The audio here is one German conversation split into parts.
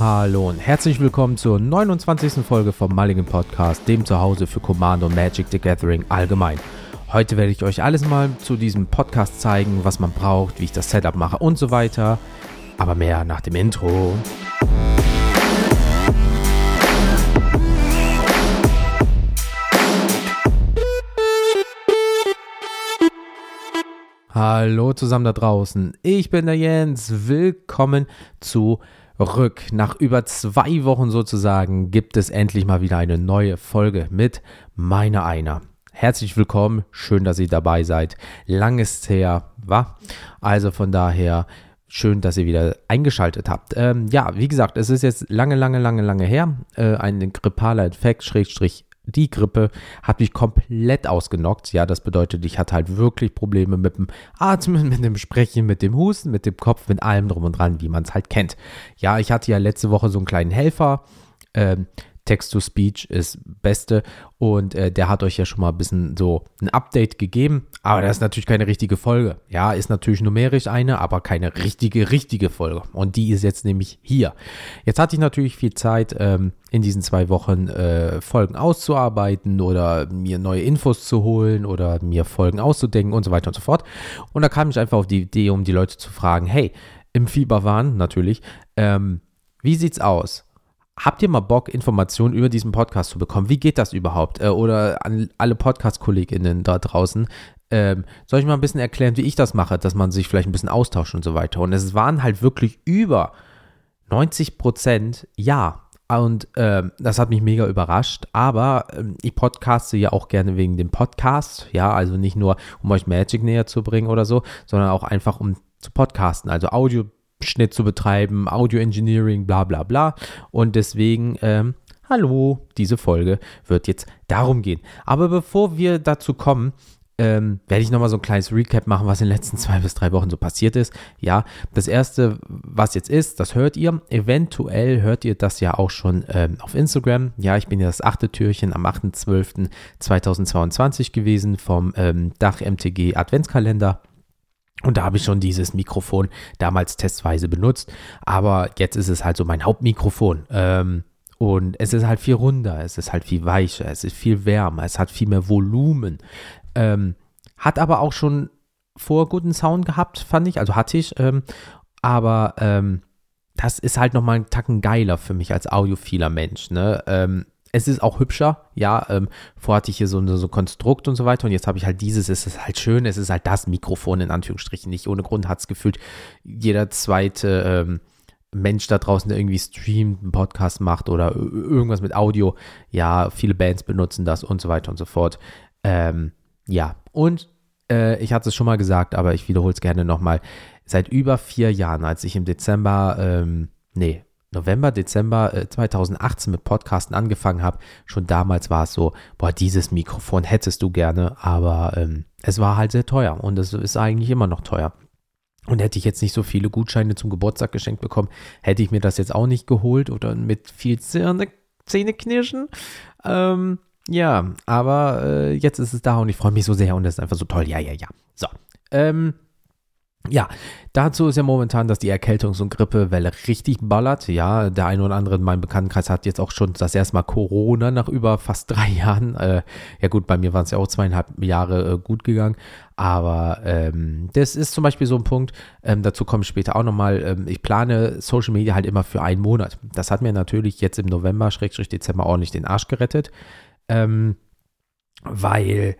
Hallo und herzlich willkommen zur 29. Folge vom Mulligan Podcast, dem Zuhause für Command und Magic the Gathering allgemein. Heute werde ich euch alles mal zu diesem Podcast zeigen, was man braucht, wie ich das Setup mache und so weiter. Aber mehr nach dem Intro. Hallo zusammen da draußen. Ich bin der Jens. Willkommen zu Rück. Nach über zwei Wochen sozusagen gibt es endlich mal wieder eine neue Folge mit meiner einer. Herzlich willkommen, schön, dass ihr dabei seid. Lang ist her, war. Also von daher schön, dass ihr wieder eingeschaltet habt. Ähm, ja, wie gesagt, es ist jetzt lange, lange, lange, lange her. Äh, ein grippaler Infekt, Schrägstrich die Grippe hat mich komplett ausgenockt. Ja, das bedeutet, ich hatte halt wirklich Probleme mit dem Atmen, mit dem Sprechen, mit dem Husten, mit dem Kopf, mit allem drum und dran, wie man es halt kennt. Ja, ich hatte ja letzte Woche so einen kleinen Helfer. Ähm, Text-to-Speech ist beste und äh, der hat euch ja schon mal ein bisschen so ein Update gegeben, aber das ist natürlich keine richtige Folge. Ja, ist natürlich numerisch eine, aber keine richtige, richtige Folge und die ist jetzt nämlich hier. Jetzt hatte ich natürlich viel Zeit, ähm, in diesen zwei Wochen äh, Folgen auszuarbeiten oder mir neue Infos zu holen oder mir Folgen auszudenken und so weiter und so fort. Und da kam ich einfach auf die Idee, um die Leute zu fragen, hey, im Fieberwahn natürlich, ähm, wie sieht's aus? Habt ihr mal Bock, Informationen über diesen Podcast zu bekommen? Wie geht das überhaupt? Äh, oder an alle Podcast-KollegInnen da draußen. Ähm, soll ich mal ein bisschen erklären, wie ich das mache, dass man sich vielleicht ein bisschen austauscht und so weiter? Und es waren halt wirklich über 90 Prozent Ja. Und ähm, das hat mich mega überrascht. Aber ähm, ich podcaste ja auch gerne wegen dem Podcast. Ja, also nicht nur, um euch Magic näher zu bringen oder so, sondern auch einfach um zu podcasten. Also Audio Schnitt zu betreiben, Audio Engineering, bla bla bla. Und deswegen, ähm, hallo, diese Folge wird jetzt darum gehen. Aber bevor wir dazu kommen, ähm, werde ich nochmal so ein kleines Recap machen, was in den letzten zwei bis drei Wochen so passiert ist. Ja, das erste, was jetzt ist, das hört ihr. Eventuell hört ihr das ja auch schon ähm, auf Instagram. Ja, ich bin ja das achte Türchen am 8.12.2022 gewesen vom ähm, Dach MTG Adventskalender. Und da habe ich schon dieses Mikrofon damals testweise benutzt. Aber jetzt ist es halt so mein Hauptmikrofon. Ähm, und es ist halt viel runder, es ist halt viel weicher, es ist viel wärmer, es hat viel mehr Volumen. Ähm, hat aber auch schon vor guten Sound gehabt, fand ich. Also hatte ich. Ähm, aber ähm, das ist halt nochmal einen Tacken geiler für mich als audiophiler Mensch. Ne? Es ist auch hübscher, ja. Ähm, vorher hatte ich hier so ein so Konstrukt und so weiter und jetzt habe ich halt dieses, es ist halt schön, es ist halt das Mikrofon in Anführungsstrichen. Nicht ohne Grund hat es gefühlt jeder zweite ähm, Mensch da draußen, der irgendwie streamt, einen Podcast macht oder irgendwas mit Audio. Ja, viele Bands benutzen das und so weiter und so fort. Ähm, ja, und äh, ich hatte es schon mal gesagt, aber ich wiederhole es gerne nochmal. Seit über vier Jahren, als ich im Dezember, ähm, nee, November, Dezember äh, 2018 mit Podcasten angefangen habe, schon damals war es so, boah, dieses Mikrofon hättest du gerne, aber ähm, es war halt sehr teuer und es ist eigentlich immer noch teuer. Und hätte ich jetzt nicht so viele Gutscheine zum Geburtstag geschenkt bekommen, hätte ich mir das jetzt auch nicht geholt oder mit viel Zähne, Zähneknirschen. Ähm, ja, aber äh, jetzt ist es da und ich freue mich so sehr und es ist einfach so toll. Ja, ja, ja. So. Ähm, ja, dazu ist ja momentan, dass die Erkältungs- und Grippewelle richtig ballert. Ja, der eine oder andere in meinem Bekanntenkreis hat jetzt auch schon das erste Mal Corona nach über fast drei Jahren. Äh, ja gut, bei mir waren es ja auch zweieinhalb Jahre äh, gut gegangen. Aber ähm, das ist zum Beispiel so ein Punkt, ähm, dazu komme ich später auch nochmal. Ähm, ich plane Social Media halt immer für einen Monat. Das hat mir natürlich jetzt im November, Schrägstrich Dezember ordentlich den Arsch gerettet. Ähm, weil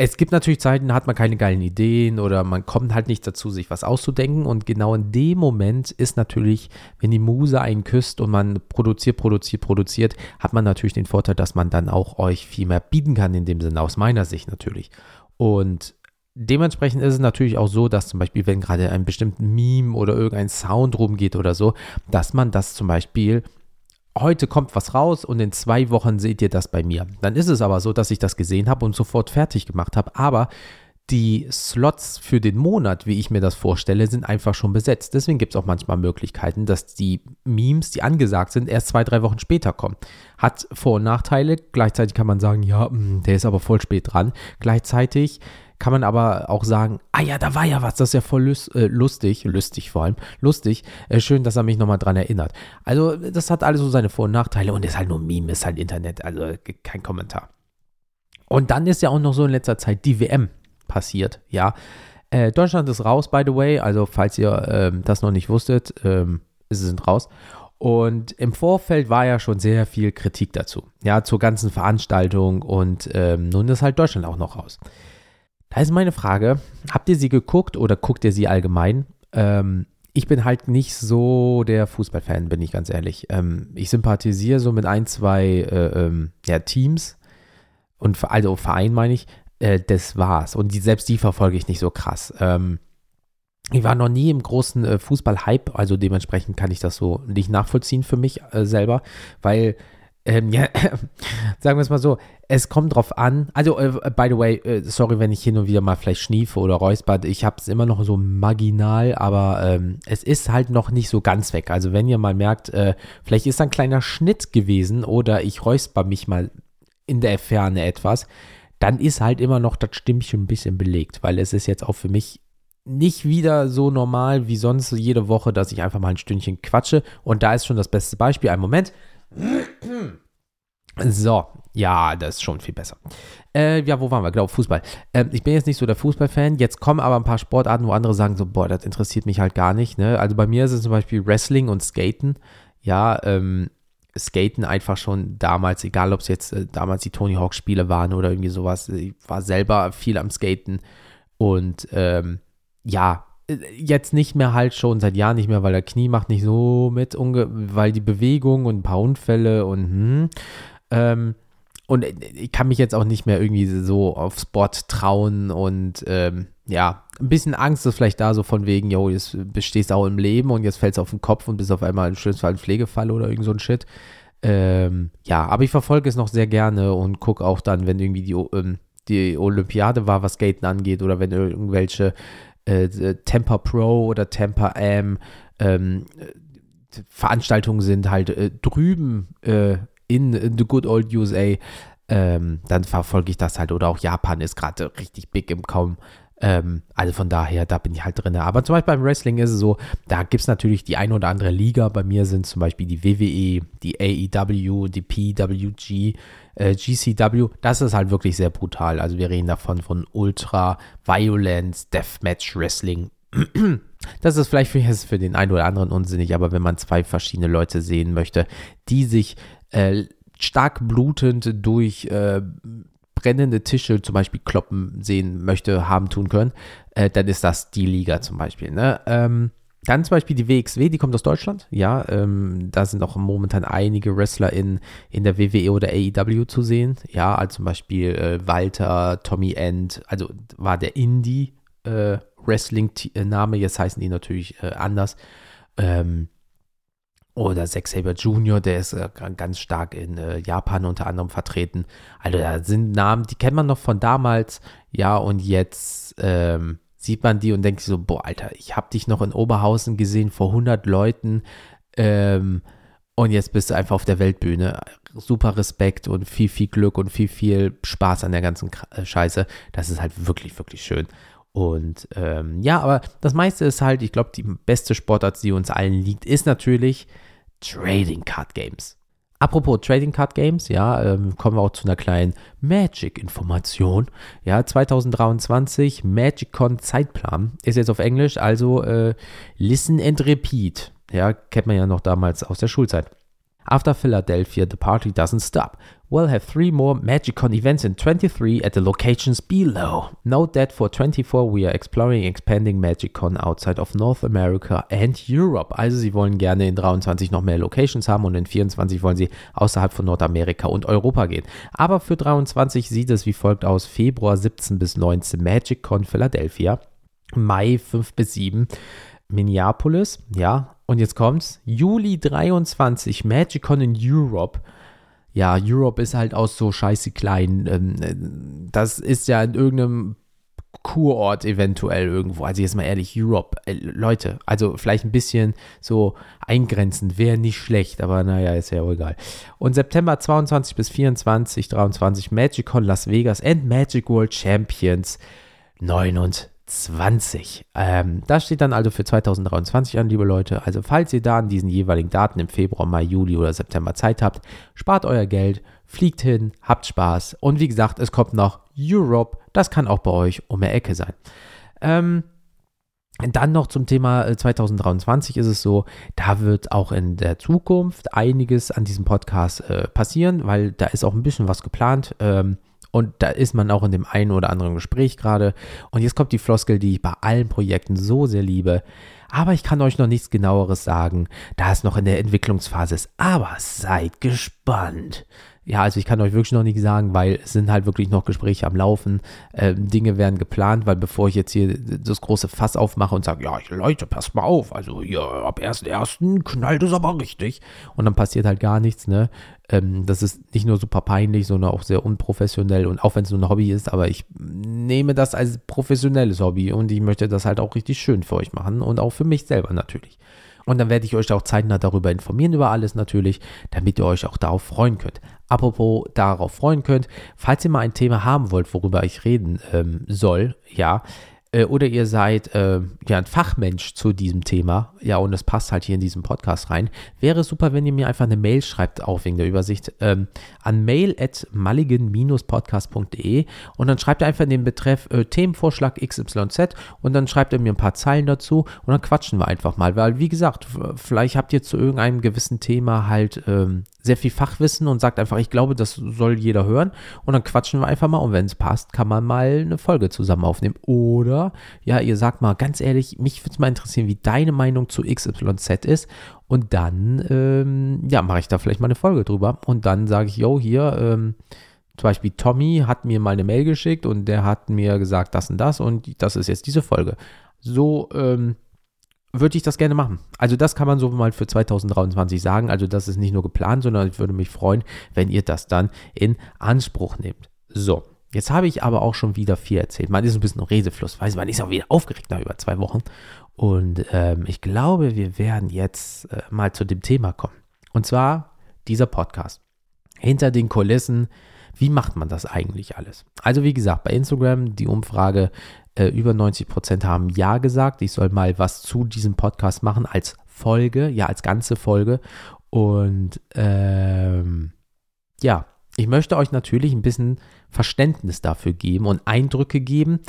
es gibt natürlich Zeiten, da hat man keine geilen Ideen oder man kommt halt nicht dazu, sich was auszudenken. Und genau in dem Moment ist natürlich, wenn die Muse einen küsst und man produziert, produziert, produziert, hat man natürlich den Vorteil, dass man dann auch euch viel mehr bieten kann, in dem Sinne, aus meiner Sicht natürlich. Und dementsprechend ist es natürlich auch so, dass zum Beispiel, wenn gerade ein bestimmten Meme oder irgendein Sound rumgeht oder so, dass man das zum Beispiel heute kommt was raus und in zwei Wochen seht ihr das bei mir. Dann ist es aber so, dass ich das gesehen habe und sofort fertig gemacht habe, aber die Slots für den Monat, wie ich mir das vorstelle, sind einfach schon besetzt. Deswegen gibt es auch manchmal Möglichkeiten, dass die Memes, die angesagt sind, erst zwei, drei Wochen später kommen. Hat Vor- und Nachteile. Gleichzeitig kann man sagen, ja, hm, der ist aber voll spät dran. Gleichzeitig kann man aber auch sagen, ah ja, da war ja was, das ist ja voll lust, äh, lustig, lustig vor allem, lustig, äh, schön, dass er mich nochmal dran erinnert. Also das hat alles so seine Vor- und Nachteile und ist halt nur Meme, ist halt Internet, also kein Kommentar. Und dann ist ja auch noch so in letzter Zeit die WM passiert, ja. Äh, Deutschland ist raus, by the way, also falls ihr ähm, das noch nicht wusstet, ähm, sie sind raus. Und im Vorfeld war ja schon sehr viel Kritik dazu, ja, zur ganzen Veranstaltung und ähm, nun ist halt Deutschland auch noch raus. Da ist meine Frage, habt ihr sie geguckt oder guckt ihr sie allgemein? Ähm, ich bin halt nicht so der Fußballfan, bin ich ganz ehrlich. Ähm, ich sympathisiere so mit ein, zwei äh, ähm, ja, Teams und also Verein meine ich, äh, das war's. Und die, selbst die verfolge ich nicht so krass. Ähm, ich war noch nie im großen äh, Fußball-Hype, also dementsprechend kann ich das so nicht nachvollziehen für mich äh, selber, weil, ähm, ja, sagen wir es mal so, es kommt drauf an, also, äh, by the way, äh, sorry, wenn ich hin und wieder mal vielleicht schniefe oder räusper, ich habe es immer noch so marginal, aber ähm, es ist halt noch nicht so ganz weg. Also, wenn ihr mal merkt, äh, vielleicht ist da ein kleiner Schnitt gewesen oder ich räusper mich mal in der Ferne etwas, dann ist halt immer noch das Stimmchen ein bisschen belegt, weil es ist jetzt auch für mich nicht wieder so normal wie sonst jede Woche, dass ich einfach mal ein Stündchen quatsche. Und da ist schon das beste Beispiel. Ein Moment. So, ja, das ist schon viel besser. Äh, ja, wo waren wir? Glaube Fußball. Äh, ich bin jetzt nicht so der Fußballfan. Jetzt kommen aber ein paar Sportarten, wo andere sagen so, boah, das interessiert mich halt gar nicht. Ne? Also bei mir ist es zum Beispiel Wrestling und Skaten. Ja, ähm, Skaten einfach schon damals, egal ob es jetzt äh, damals die Tony Hawk Spiele waren oder irgendwie sowas. Ich war selber viel am Skaten und ähm, ja, jetzt nicht mehr halt schon seit Jahren nicht mehr, weil der Knie macht nicht so mit, weil die Bewegung und ein paar Unfälle und hm, ähm, und ich kann mich jetzt auch nicht mehr irgendwie so auf Sport trauen und ähm, ja, ein bisschen Angst ist vielleicht da, so von wegen, yo, jetzt bestehst du auch im Leben und jetzt fällst du auf den Kopf und bist auf einmal im schönsten Fall ein Pflegefall oder irgend so ein Shit. Ähm, ja, aber ich verfolge es noch sehr gerne und gucke auch dann, wenn irgendwie die, ähm, die Olympiade war, was Skaten angeht oder wenn irgendwelche äh, äh, Temper Pro oder Temper Am ähm, Veranstaltungen sind halt äh, drüben äh, in, in, the good old USA, ähm, dann verfolge ich das halt. Oder auch Japan ist gerade richtig big im Kaum. Ähm, also von daher, da bin ich halt drin. Aber zum Beispiel beim Wrestling ist es so, da gibt es natürlich die ein oder andere Liga. Bei mir sind zum Beispiel die WWE, die AEW, die PWG, äh, GCW. Das ist halt wirklich sehr brutal. Also wir reden davon von Ultra Violence, Deathmatch Wrestling. Das ist vielleicht für, für den einen oder anderen unsinnig, aber wenn man zwei verschiedene Leute sehen möchte, die sich äh, stark blutend durch äh, brennende Tische zum Beispiel kloppen sehen möchte, haben tun können, äh, dann ist das die Liga zum Beispiel. Ne? Ähm, dann zum Beispiel die WXW, die kommt aus Deutschland. Ja, ähm, da sind auch momentan einige Wrestler in, in der WWE oder AEW zu sehen. Ja, also zum Beispiel äh, Walter, Tommy End, also war der Indie äh, Wrestling-Name, jetzt heißen die natürlich äh, anders. Ähm, oder Zack Saber Jr., der ist äh, ganz stark in äh, Japan unter anderem vertreten. Also da sind Namen, die kennt man noch von damals, ja, und jetzt ähm, sieht man die und denkt so, boah, Alter, ich habe dich noch in Oberhausen gesehen vor 100 Leuten ähm, und jetzt bist du einfach auf der Weltbühne. Super Respekt und viel, viel Glück und viel, viel Spaß an der ganzen äh, Scheiße. Das ist halt wirklich, wirklich schön. Und ähm, ja, aber das meiste ist halt, ich glaube, die beste Sportart, die uns allen liegt, ist natürlich Trading Card Games. Apropos Trading Card Games, ja, ähm, kommen wir auch zu einer kleinen Magic-Information. Ja, 2023 MagicCon Zeitplan ist jetzt auf Englisch, also äh, Listen and Repeat. Ja, kennt man ja noch damals aus der Schulzeit. After Philadelphia, the party doesn't stop. We'll have three more MagicCon events in 23 at the locations below. Note that for 24 we are exploring expanding MagicCon outside of North America and Europe. Also sie wollen gerne in 23 noch mehr Locations haben und in 24 wollen sie außerhalb von Nordamerika und Europa gehen. Aber für 23 sieht es wie folgt aus. Februar 17 bis 19 MagicCon Philadelphia. Mai 5 bis 7 Minneapolis, ja, und jetzt kommt's, Juli 23, MagicCon in Europe. Ja, Europe ist halt auch so scheiße klein. Ähm, das ist ja in irgendeinem Kurort eventuell irgendwo. Also jetzt mal ehrlich, Europe, äh, Leute, also vielleicht ein bisschen so eingrenzend, wäre nicht schlecht, aber naja, ist ja auch egal. Und September 22 bis 24, 23, MagicCon Las Vegas and Magic World Champions 29. Ähm, das steht dann also für 2023 an, liebe Leute. Also falls ihr da an diesen jeweiligen Daten im Februar, Mai, Juli oder September Zeit habt, spart euer Geld, fliegt hin, habt Spaß. Und wie gesagt, es kommt noch Europe. Das kann auch bei euch um die Ecke sein. Ähm, dann noch zum Thema 2023 äh, ist es so, da wird auch in der Zukunft einiges an diesem Podcast äh, passieren, weil da ist auch ein bisschen was geplant. Ähm, und da ist man auch in dem einen oder anderen Gespräch gerade. Und jetzt kommt die Floskel, die ich bei allen Projekten so sehr liebe. Aber ich kann euch noch nichts genaueres sagen, da es noch in der Entwicklungsphase ist. Aber seid gespannt. Ja, also ich kann euch wirklich noch nicht sagen, weil es sind halt wirklich noch Gespräche am Laufen. Ähm, Dinge werden geplant, weil bevor ich jetzt hier das große Fass aufmache und sage, ja, Leute, passt mal auf, also hier ab 1.1. knallt es aber richtig. Und dann passiert halt gar nichts, ne? Ähm, das ist nicht nur super peinlich, sondern auch sehr unprofessionell und auch wenn es nur ein Hobby ist, aber ich nehme das als professionelles Hobby und ich möchte das halt auch richtig schön für euch machen und auch für mich selber natürlich. Und dann werde ich euch auch zeitnah darüber informieren, über alles natürlich, damit ihr euch auch darauf freuen könnt. Apropos darauf freuen könnt, falls ihr mal ein Thema haben wollt, worüber ich reden ähm, soll, ja, äh, oder ihr seid äh, ja ein Fachmensch zu diesem Thema, ja, und es passt halt hier in diesen Podcast rein, wäre super, wenn ihr mir einfach eine Mail schreibt, auch wegen der Übersicht, ähm, an mail at mulligan-podcast.de und dann schreibt ihr einfach in den Betreff äh, Themenvorschlag XYZ und dann schreibt ihr mir ein paar Zeilen dazu. Und dann quatschen wir einfach mal, weil wie gesagt, vielleicht habt ihr zu irgendeinem gewissen Thema halt ähm, sehr viel Fachwissen und sagt einfach, ich glaube, das soll jeder hören. Und dann quatschen wir einfach mal und wenn es passt, kann man mal eine Folge zusammen aufnehmen. Oder, ja, ihr sagt mal ganz ehrlich, mich würde es mal interessieren, wie deine Meinung zu XYZ ist. Und dann, ähm, ja, mache ich da vielleicht mal eine Folge drüber. Und dann sage ich, yo, hier, ähm, zum Beispiel Tommy hat mir mal eine Mail geschickt und der hat mir gesagt, das und das und das ist jetzt diese Folge. So, ähm, würde ich das gerne machen. Also das kann man so mal für 2023 sagen. Also das ist nicht nur geplant, sondern ich würde mich freuen, wenn ihr das dann in Anspruch nehmt. So, jetzt habe ich aber auch schon wieder viel erzählt. Man ist ein bisschen Redefluss, weiß man ist auch wieder aufgeregt nach über zwei Wochen. Und ähm, ich glaube, wir werden jetzt äh, mal zu dem Thema kommen. Und zwar dieser Podcast. Hinter den Kulissen, wie macht man das eigentlich alles? Also wie gesagt, bei Instagram die Umfrage, äh, über 90 Prozent haben Ja gesagt. Ich soll mal was zu diesem Podcast machen als Folge, ja, als ganze Folge. Und ähm, ja, ich möchte euch natürlich ein bisschen Verständnis dafür geben und Eindrücke geben,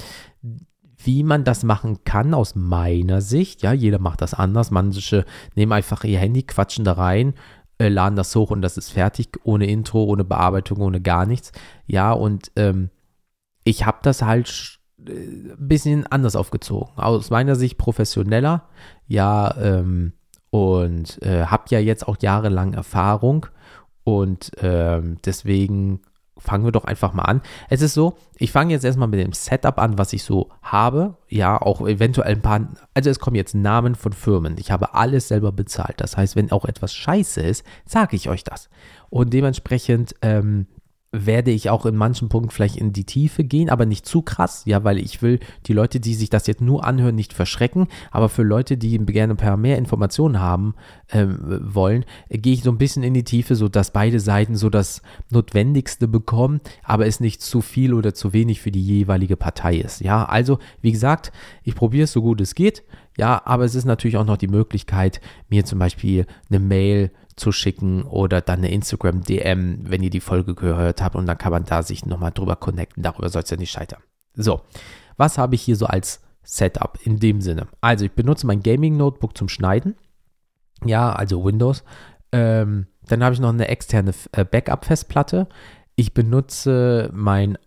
wie man das machen kann aus meiner Sicht. Ja, jeder macht das anders. Manche nehmen einfach ihr Handy, quatschen da rein, äh, laden das hoch und das ist fertig, ohne Intro, ohne Bearbeitung, ohne gar nichts. Ja, und ähm, ich habe das halt ein bisschen anders aufgezogen. Aus meiner Sicht professioneller, ja, ähm, und äh, habe ja jetzt auch jahrelang Erfahrung und ähm, deswegen fangen wir doch einfach mal an. Es ist so, ich fange jetzt erstmal mit dem Setup an, was ich so habe. Ja, auch eventuell ein paar, also es kommen jetzt Namen von Firmen. Ich habe alles selber bezahlt. Das heißt, wenn auch etwas scheiße ist, sage ich euch das. Und dementsprechend ähm, werde ich auch in manchen Punkten vielleicht in die Tiefe gehen, aber nicht zu krass, ja, weil ich will die Leute, die sich das jetzt nur anhören, nicht verschrecken, aber für Leute, die gerne ein paar mehr Informationen haben äh, wollen, äh, gehe ich so ein bisschen in die Tiefe, sodass beide Seiten so das Notwendigste bekommen, aber es nicht zu viel oder zu wenig für die jeweilige Partei ist, ja, also wie gesagt, ich probiere es so gut es geht, ja, aber es ist natürlich auch noch die Möglichkeit, mir zum Beispiel eine Mail zu schicken oder dann eine Instagram-DM, wenn ihr die Folge gehört habt und dann kann man da sich nochmal drüber connecten. Darüber soll es ja nicht scheitern. So, was habe ich hier so als Setup in dem Sinne? Also ich benutze mein Gaming-Notebook zum Schneiden. Ja, also Windows. Ähm, dann habe ich noch eine externe äh, Backup-Festplatte. Ich benutze mein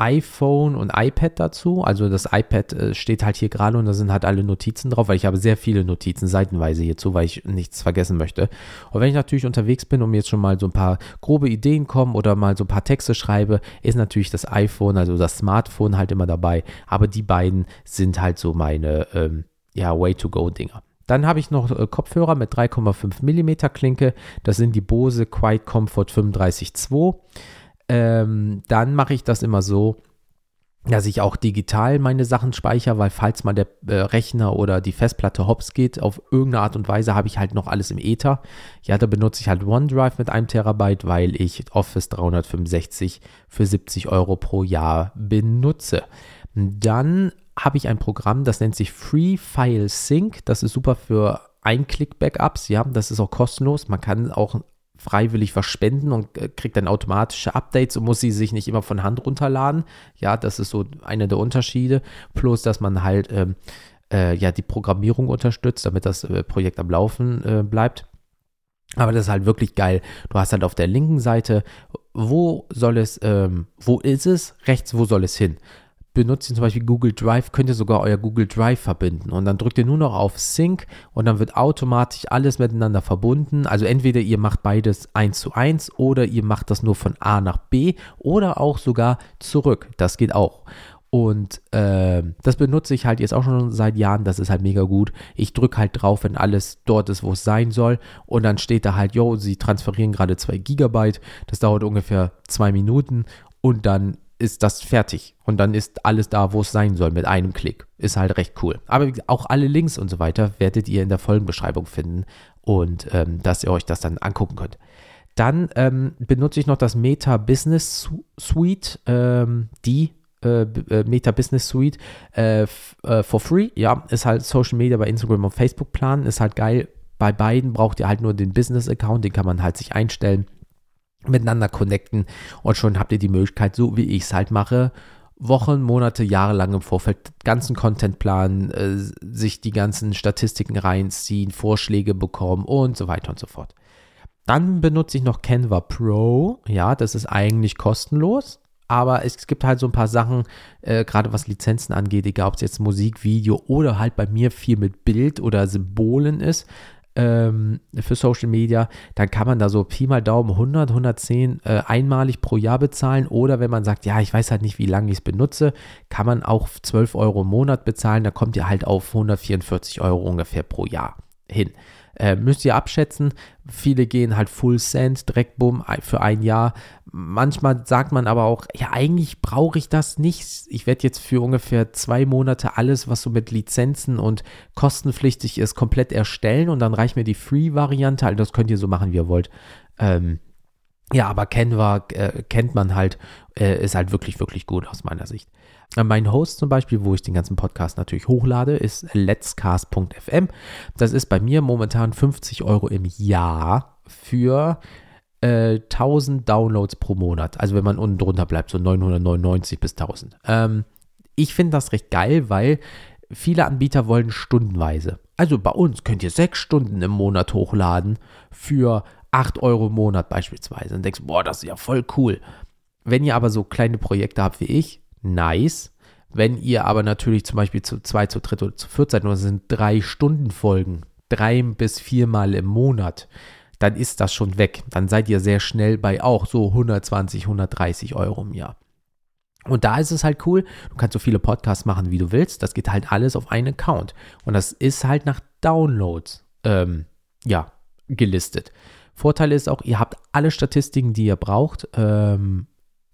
iPhone und iPad dazu. Also das iPad äh, steht halt hier gerade und da sind halt alle Notizen drauf, weil ich habe sehr viele Notizen seitenweise hierzu, weil ich nichts vergessen möchte. Und wenn ich natürlich unterwegs bin und mir jetzt schon mal so ein paar grobe Ideen kommen oder mal so ein paar Texte schreibe, ist natürlich das iPhone, also das Smartphone halt immer dabei. Aber die beiden sind halt so meine ähm, ja, Way-to-Go-Dinger. Dann habe ich noch äh, Kopfhörer mit 3,5 mm Klinke. Das sind die Bose Quiet Comfort 35.2 ähm, dann mache ich das immer so, dass ich auch digital meine Sachen speichere, weil falls mal der äh, Rechner oder die Festplatte hops geht, auf irgendeine Art und Weise habe ich halt noch alles im Ether. Ja, da benutze ich halt OneDrive mit einem Terabyte, weil ich Office 365 für 70 Euro pro Jahr benutze. Dann habe ich ein Programm, das nennt sich Free File Sync. Das ist super für Ein-Click-Backups. Ja, das ist auch kostenlos. Man kann auch freiwillig was spenden und äh, kriegt dann automatische Updates und muss sie sich nicht immer von Hand runterladen. Ja, das ist so einer der Unterschiede. Plus, dass man halt ähm, äh, ja die Programmierung unterstützt, damit das äh, Projekt am Laufen äh, bleibt. Aber das ist halt wirklich geil. Du hast halt auf der linken Seite, wo soll es, ähm, wo ist es? Rechts, wo soll es hin? Benutzt ihr zum Beispiel Google Drive, könnt ihr sogar euer Google Drive verbinden. Und dann drückt ihr nur noch auf Sync und dann wird automatisch alles miteinander verbunden. Also entweder ihr macht beides eins zu eins oder ihr macht das nur von A nach B oder auch sogar zurück. Das geht auch. Und äh, das benutze ich halt jetzt auch schon seit Jahren. Das ist halt mega gut. Ich drücke halt drauf, wenn alles dort ist, wo es sein soll. Und dann steht da halt, yo, sie transferieren gerade 2 Gigabyte. Das dauert ungefähr zwei Minuten. Und dann ist das fertig. Und dann ist alles da, wo es sein soll, mit einem Klick. Ist halt recht cool. Aber auch alle Links und so weiter werdet ihr in der Folgenbeschreibung finden und ähm, dass ihr euch das dann angucken könnt. Dann ähm, benutze ich noch das Meta Business Suite, ähm, die äh, äh Meta Business Suite äh, äh, for free. Ja, ist halt Social Media bei Instagram und Facebook planen. Ist halt geil. Bei beiden braucht ihr halt nur den Business Account, den kann man halt sich einstellen miteinander connecten und schon habt ihr die Möglichkeit, so wie ich es halt mache, Wochen, Monate, Jahre lang im Vorfeld ganzen Content planen, äh, sich die ganzen Statistiken reinziehen, Vorschläge bekommen und so weiter und so fort. Dann benutze ich noch Canva Pro. Ja, das ist eigentlich kostenlos. Aber es gibt halt so ein paar Sachen, äh, gerade was Lizenzen angeht, egal ob es jetzt Musik, Video oder halt bei mir viel mit Bild oder Symbolen ist ähm, für Social Media, dann kann man da so Pi mal Daumen 100, 110 äh, einmalig pro Jahr bezahlen. Oder wenn man sagt, ja, ich weiß halt nicht, wie lange ich es benutze, kann man auch 12 Euro im Monat bezahlen. Da kommt ihr halt auf 144 Euro ungefähr pro Jahr hin. Äh, müsst ihr abschätzen. Viele gehen halt Full Send, direkt bumm, für ein Jahr. Manchmal sagt man aber auch, ja, eigentlich brauche ich das nicht. Ich werde jetzt für ungefähr zwei Monate alles, was so mit Lizenzen und kostenpflichtig ist, komplett erstellen und dann reicht mir die Free-Variante. Also das könnt ihr so machen, wie ihr wollt. Ähm, ja, aber Canva äh, kennt man halt, äh, ist halt wirklich, wirklich gut aus meiner Sicht. Äh, mein Host zum Beispiel, wo ich den ganzen Podcast natürlich hochlade, ist letscast.fm. Das ist bei mir momentan 50 Euro im Jahr für äh, 1000 Downloads pro Monat. Also wenn man unten drunter bleibt, so 999 bis 1000. Ähm, ich finde das recht geil, weil viele Anbieter wollen stundenweise. Also bei uns könnt ihr sechs Stunden im Monat hochladen für 8 Euro im Monat beispielsweise. Und denkst, boah, das ist ja voll cool. Wenn ihr aber so kleine Projekte habt wie ich, nice. Wenn ihr aber natürlich zum Beispiel zu zwei, zu dritt oder zu viert seid, es sind drei Stunden Folgen, drei bis viermal im Monat, dann ist das schon weg. Dann seid ihr sehr schnell bei auch so 120, 130 Euro im Jahr. Und da ist es halt cool, du kannst so viele Podcasts machen, wie du willst. Das geht halt alles auf einen Account. Und das ist halt nach Downloads, ähm, ja, gelistet. Vorteil ist auch, ihr habt alle Statistiken, die ihr braucht. Ähm,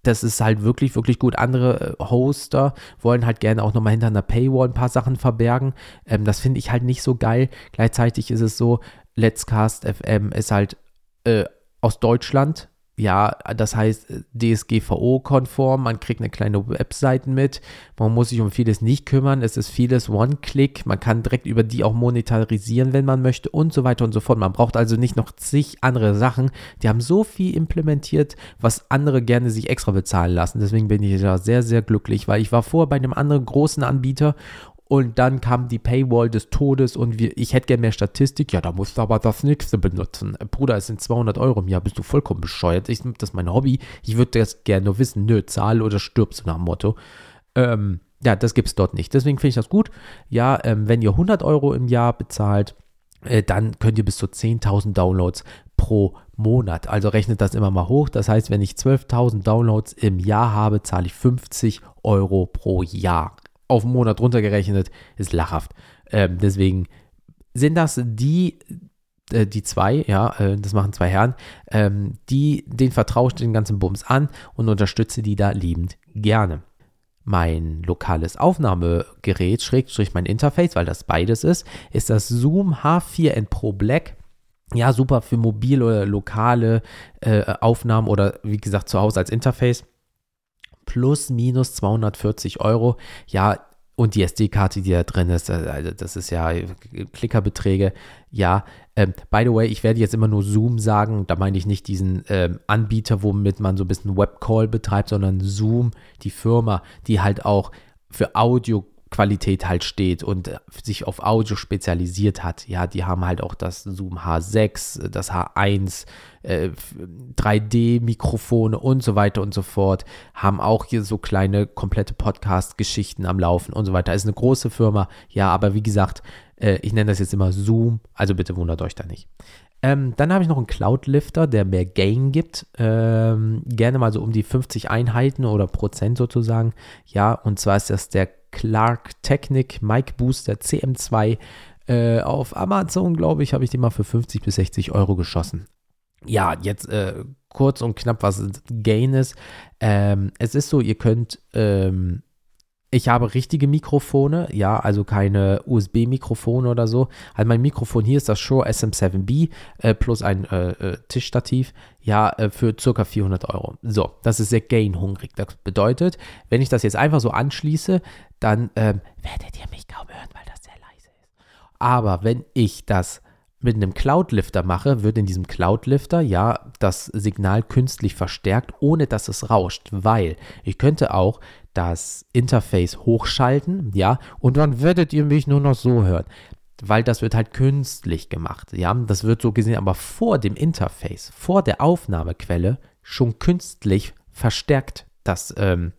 das ist halt wirklich, wirklich gut. Andere äh, Hoster wollen halt gerne auch nochmal hinter einer Paywall ein paar Sachen verbergen. Ähm, das finde ich halt nicht so geil. Gleichzeitig ist es so, Let's Cast FM ist halt äh, aus Deutschland ja, das heißt DSGVO-konform, man kriegt eine kleine Webseite mit, man muss sich um vieles nicht kümmern, es ist vieles One-Click, man kann direkt über die auch monetarisieren, wenn man möchte und so weiter und so fort. Man braucht also nicht noch zig andere Sachen. Die haben so viel implementiert, was andere gerne sich extra bezahlen lassen. Deswegen bin ich da sehr, sehr glücklich, weil ich war vorher bei einem anderen großen Anbieter und dann kam die Paywall des Todes und wir, ich hätte gerne mehr Statistik. Ja, da musst du aber das nächste benutzen. Bruder, es sind 200 Euro im Jahr, bist du vollkommen bescheuert. Ich, das ist mein Hobby. Ich würde das gerne nur wissen. Nö, zahl oder stirbst du nach dem Motto. Ähm, ja, das gibt es dort nicht. Deswegen finde ich das gut. Ja, ähm, wenn ihr 100 Euro im Jahr bezahlt, äh, dann könnt ihr bis zu 10.000 Downloads pro Monat. Also rechnet das immer mal hoch. Das heißt, wenn ich 12.000 Downloads im Jahr habe, zahle ich 50 Euro pro Jahr auf einen Monat runtergerechnet, ist lachhaft. Ähm, deswegen sind das die, äh, die zwei, ja, äh, das machen zwei Herren, ähm, die, den vertraue ich den ganzen Bums an und unterstütze die da liebend gerne. Mein lokales Aufnahmegerät, Schrägstrich mein Interface, weil das beides ist, ist das Zoom H4n Pro Black. Ja, super für mobil oder lokale äh, Aufnahmen oder wie gesagt zu Hause als Interface plus minus 240 Euro. Ja, und die SD-Karte, die da drin ist, also das ist ja Klickerbeträge. Ja, ähm, by the way, ich werde jetzt immer nur Zoom sagen. Da meine ich nicht diesen ähm, Anbieter, womit man so ein bisschen Webcall betreibt, sondern Zoom, die Firma, die halt auch für Audio Qualität halt steht und sich auf Audio spezialisiert hat. Ja, die haben halt auch das Zoom H6, das H1, äh, 3D-Mikrofone und so weiter und so fort. Haben auch hier so kleine komplette Podcast-Geschichten am Laufen und so weiter. Ist eine große Firma, ja, aber wie gesagt, äh, ich nenne das jetzt immer Zoom, also bitte wundert euch da nicht. Ähm, dann habe ich noch einen Cloud-Lifter, der mehr Gain gibt. Ähm, gerne mal so um die 50 Einheiten oder Prozent sozusagen. Ja, und zwar ist das der Clark Technic Mic Booster CM2 äh, auf Amazon, glaube ich, habe ich den mal für 50 bis 60 Euro geschossen. Ja, jetzt äh, kurz und knapp, was Gain ist. Ähm, es ist so, ihr könnt ähm, ich habe richtige Mikrofone, ja, also keine USB-Mikrofone oder so. Also mein Mikrofon hier ist das Shure SM7B äh, plus ein äh, äh, Tischstativ, ja, äh, für circa 400 Euro. So, das ist sehr gain-hungrig. Das bedeutet, wenn ich das jetzt einfach so anschließe, dann ähm, werdet ihr mich kaum hören, weil das sehr leise ist. Aber wenn ich das mit einem Cloud-Lifter mache, wird in diesem Cloud-Lifter ja das Signal künstlich verstärkt, ohne dass es rauscht, weil ich könnte auch das Interface hochschalten, ja, und dann werdet ihr mich nur noch so hören. Weil das wird halt künstlich gemacht, ja. Das wird so gesehen, aber vor dem Interface, vor der Aufnahmequelle schon künstlich verstärkt, das, ähm,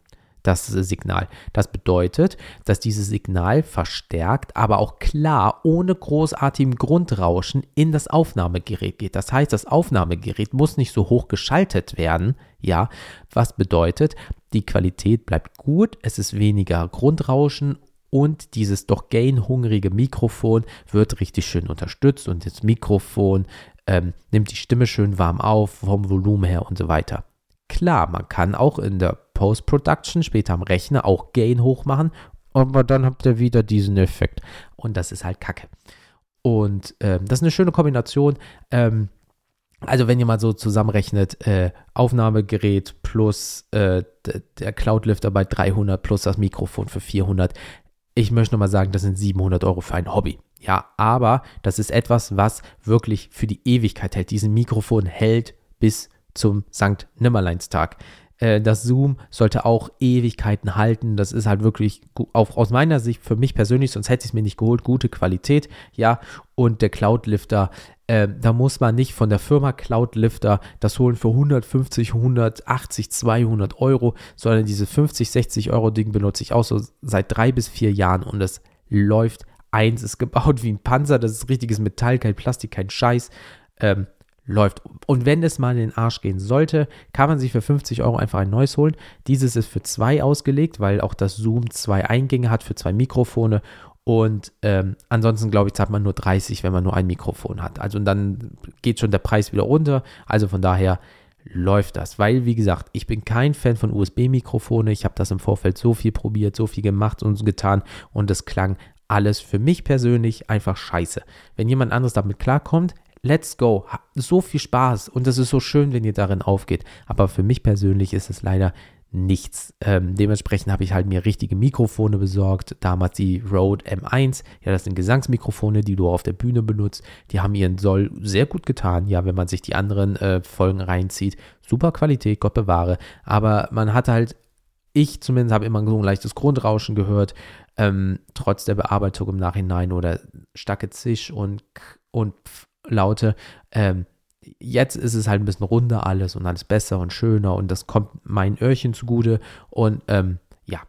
das Signal. Das bedeutet, dass dieses Signal verstärkt, aber auch klar, ohne großartigem Grundrauschen in das Aufnahmegerät geht. Das heißt, das Aufnahmegerät muss nicht so hoch geschaltet werden, ja, was bedeutet, die Qualität bleibt gut, es ist weniger Grundrauschen und dieses doch gain-hungrige Mikrofon wird richtig schön unterstützt und das Mikrofon ähm, nimmt die Stimme schön warm auf, vom Volumen her und so weiter. Klar, man kann auch in der Post-Production später am Rechner auch Gain hochmachen, aber dann habt ihr wieder diesen Effekt und das ist halt Kacke. Und ähm, das ist eine schöne Kombination. Ähm, also wenn ihr mal so zusammenrechnet, äh, Aufnahmegerät plus äh, der Cloudlifter bei 300 plus das Mikrofon für 400. Ich möchte nochmal sagen, das sind 700 Euro für ein Hobby. Ja, aber das ist etwas, was wirklich für die Ewigkeit hält. Diesen Mikrofon hält bis zum Sankt Nimmerleinstag. Äh, das Zoom sollte auch Ewigkeiten halten. Das ist halt wirklich auch aus meiner Sicht für mich persönlich, sonst hätte ich es mir nicht geholt, gute Qualität. Ja, und der Cloud-Lifter, äh, da muss man nicht von der Firma Cloud-Lifter das holen für 150, 180, 200 Euro, sondern diese 50, 60 Euro Ding benutze ich auch so seit drei bis vier Jahren und es läuft eins, ist gebaut wie ein Panzer, das ist richtiges Metall, kein Plastik, kein Scheiß. Ähm, läuft. Und wenn es mal in den Arsch gehen sollte, kann man sich für 50 Euro einfach ein neues holen. Dieses ist für zwei ausgelegt, weil auch das Zoom zwei Eingänge hat für zwei Mikrofone. Und ähm, ansonsten, glaube ich, zahlt man nur 30, wenn man nur ein Mikrofon hat. Also und dann geht schon der Preis wieder runter. Also von daher läuft das. Weil, wie gesagt, ich bin kein Fan von USB-Mikrofone. Ich habe das im Vorfeld so viel probiert, so viel gemacht und getan. Und es klang alles für mich persönlich einfach scheiße. Wenn jemand anderes damit klarkommt, let's go. So viel Spaß und es ist so schön, wenn ihr darin aufgeht. Aber für mich persönlich ist es leider nichts. Ähm, dementsprechend habe ich halt mir richtige Mikrofone besorgt. Damals die Rode M1. Ja, das sind Gesangsmikrofone, die du auf der Bühne benutzt. Die haben ihren Soll sehr gut getan. Ja, wenn man sich die anderen äh, Folgen reinzieht. Super Qualität, Gott bewahre. Aber man hat halt, ich zumindest habe immer so ein leichtes Grundrauschen gehört. Ähm, trotz der Bearbeitung im Nachhinein oder starke Zisch und, und Laute. Ähm, jetzt ist es halt ein bisschen runder alles und alles besser und schöner und das kommt mein Öhrchen zugute und ähm, ja,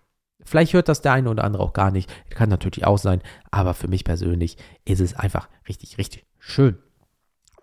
vielleicht hört das der eine oder andere auch gar nicht, kann natürlich auch sein, aber für mich persönlich ist es einfach richtig, richtig schön.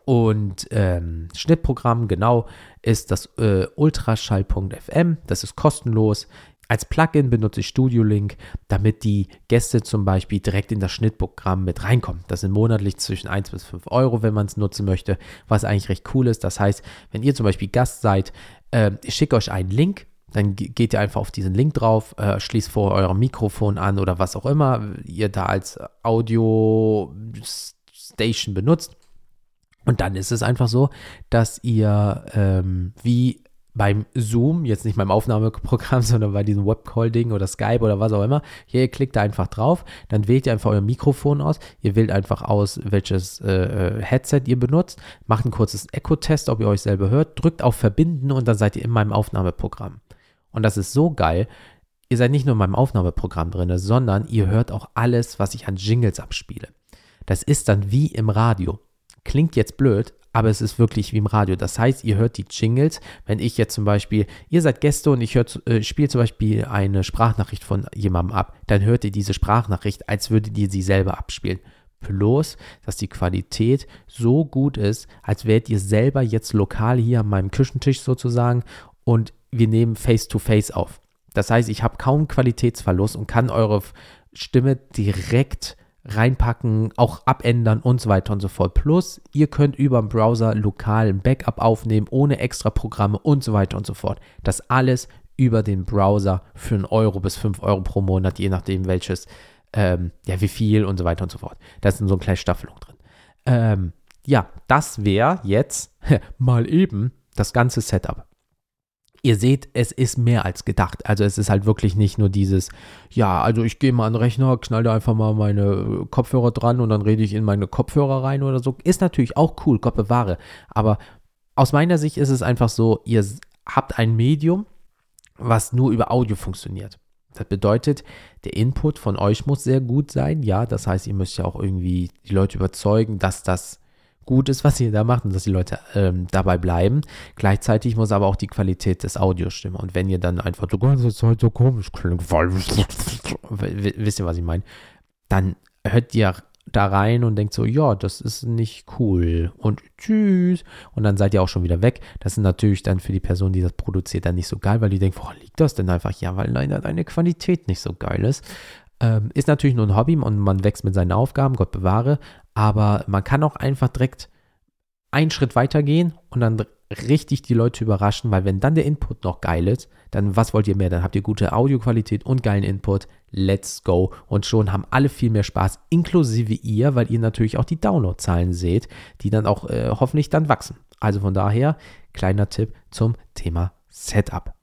Und ähm, Schnittprogramm, genau, ist das äh, Ultraschall.fm. Das ist kostenlos. Als Plugin benutze ich Studio Link, damit die Gäste zum Beispiel direkt in das Schnittprogramm mit reinkommen. Das sind monatlich zwischen 1 bis 5 Euro, wenn man es nutzen möchte, was eigentlich recht cool ist. Das heißt, wenn ihr zum Beispiel Gast seid, äh, ich schicke euch einen Link, dann geht ihr einfach auf diesen Link drauf, äh, schließt vor eurem Mikrofon an oder was auch immer ihr da als Audio Station benutzt. Und dann ist es einfach so, dass ihr ähm, wie beim Zoom, jetzt nicht beim Aufnahmeprogramm, sondern bei diesem Webcall-Ding oder Skype oder was auch immer, hier, ihr klickt da einfach drauf, dann wählt ihr einfach euer Mikrofon aus, ihr wählt einfach aus, welches äh, äh Headset ihr benutzt, macht ein kurzes Echo-Test, ob ihr euch selber hört, drückt auf Verbinden und dann seid ihr in meinem Aufnahmeprogramm. Und das ist so geil, ihr seid nicht nur in meinem Aufnahmeprogramm drin, sondern ihr hört auch alles, was ich an Jingles abspiele. Das ist dann wie im Radio. Klingt jetzt blöd, aber es ist wirklich wie im Radio. Das heißt, ihr hört die Jingles, wenn ich jetzt zum Beispiel, ihr seid Gäste und ich äh, spiele zum Beispiel eine Sprachnachricht von jemandem ab, dann hört ihr diese Sprachnachricht, als würdet ihr sie selber abspielen. Plus, dass die Qualität so gut ist, als wärt ihr selber jetzt lokal hier an meinem Küchentisch sozusagen und wir nehmen Face-to-Face -face auf. Das heißt, ich habe kaum Qualitätsverlust und kann eure Stimme direkt reinpacken, auch abändern und so weiter und so fort. Plus, ihr könnt über den Browser lokal ein Backup aufnehmen, ohne extra Programme und so weiter und so fort. Das alles über den Browser für einen Euro bis fünf Euro pro Monat, je nachdem welches, ähm, ja, wie viel und so weiter und so fort. Da ist so eine kleine Staffelung drin. Ähm, ja, das wäre jetzt mal eben das ganze Setup ihr seht, es ist mehr als gedacht. Also es ist halt wirklich nicht nur dieses, ja, also ich gehe mal an den Rechner, knall da einfach mal meine Kopfhörer dran und dann rede ich in meine Kopfhörer rein oder so. Ist natürlich auch cool, Gott bewahre. Aber aus meiner Sicht ist es einfach so, ihr habt ein Medium, was nur über Audio funktioniert. Das bedeutet, der Input von euch muss sehr gut sein. Ja, das heißt, ihr müsst ja auch irgendwie die Leute überzeugen, dass das gut ist, was ihr da macht und dass die Leute ähm, dabei bleiben. Gleichzeitig muss aber auch die Qualität des Audios stimmen. Und wenn ihr dann einfach so ganze Zeit so komisch klingt, wisst ihr, was ich meine? Dann hört ihr da rein und denkt so, ja, das ist nicht cool und tschüss. Und dann seid ihr auch schon wieder weg. Das ist natürlich dann für die Person, die das produziert, dann nicht so geil, weil die denkt, woran liegt das denn einfach? Ja, weil leider deine Qualität nicht so geil ist. Ähm, ist natürlich nur ein Hobby und man wächst mit seinen Aufgaben, Gott bewahre, aber man kann auch einfach direkt einen Schritt weitergehen und dann richtig die Leute überraschen, weil wenn dann der Input noch geil ist, dann was wollt ihr mehr? Dann habt ihr gute Audioqualität und geilen Input. Let's go. Und schon haben alle viel mehr Spaß, inklusive ihr, weil ihr natürlich auch die Downloadzahlen seht, die dann auch äh, hoffentlich dann wachsen. Also von daher, kleiner Tipp zum Thema Setup.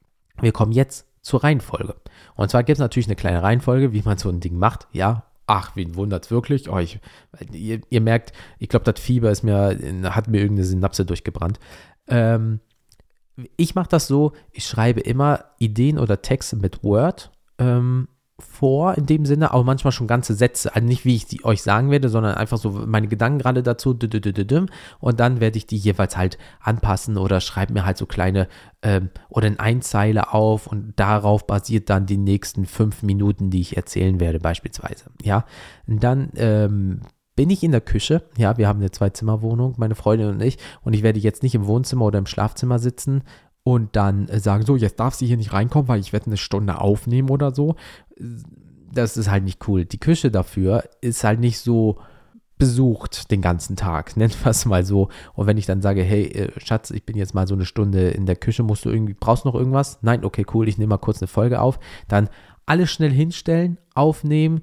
Wir kommen jetzt zur Reihenfolge. Und zwar gibt es natürlich eine kleine Reihenfolge, wie man so ein Ding macht. Ja, ach, wen wundert wirklich? Oh, ich, ihr, ihr, merkt, ich glaube, das Fieber ist mir, hat mir irgendeine Synapse durchgebrannt. Ähm, ich mache das so, ich schreibe immer Ideen oder Texte mit Word ähm, vor in dem Sinne, aber manchmal schon ganze Sätze. Also nicht, wie ich die euch sagen werde, sondern einfach so meine Gedanken gerade dazu. Und dann werde ich die jeweils halt anpassen oder schreibe mir halt so kleine ähm, oder in Einzeile auf und darauf basiert dann die nächsten fünf Minuten, die ich erzählen werde, beispielsweise. Ja, und dann ähm, bin ich in der Küche. Ja, wir haben eine Zwei-Zimmer-Wohnung, meine Freundin und ich. Und ich werde jetzt nicht im Wohnzimmer oder im Schlafzimmer sitzen und dann äh, sagen, so, jetzt darf sie hier nicht reinkommen, weil ich werde eine Stunde aufnehmen oder so. Das ist halt nicht cool. Die Küche dafür ist halt nicht so besucht den ganzen Tag, nennen wir es mal so. Und wenn ich dann sage, hey, äh, Schatz, ich bin jetzt mal so eine Stunde in der Küche, musst du irgendwie, brauchst du noch irgendwas? Nein, okay, cool, ich nehme mal kurz eine Folge auf. Dann alles schnell hinstellen, aufnehmen,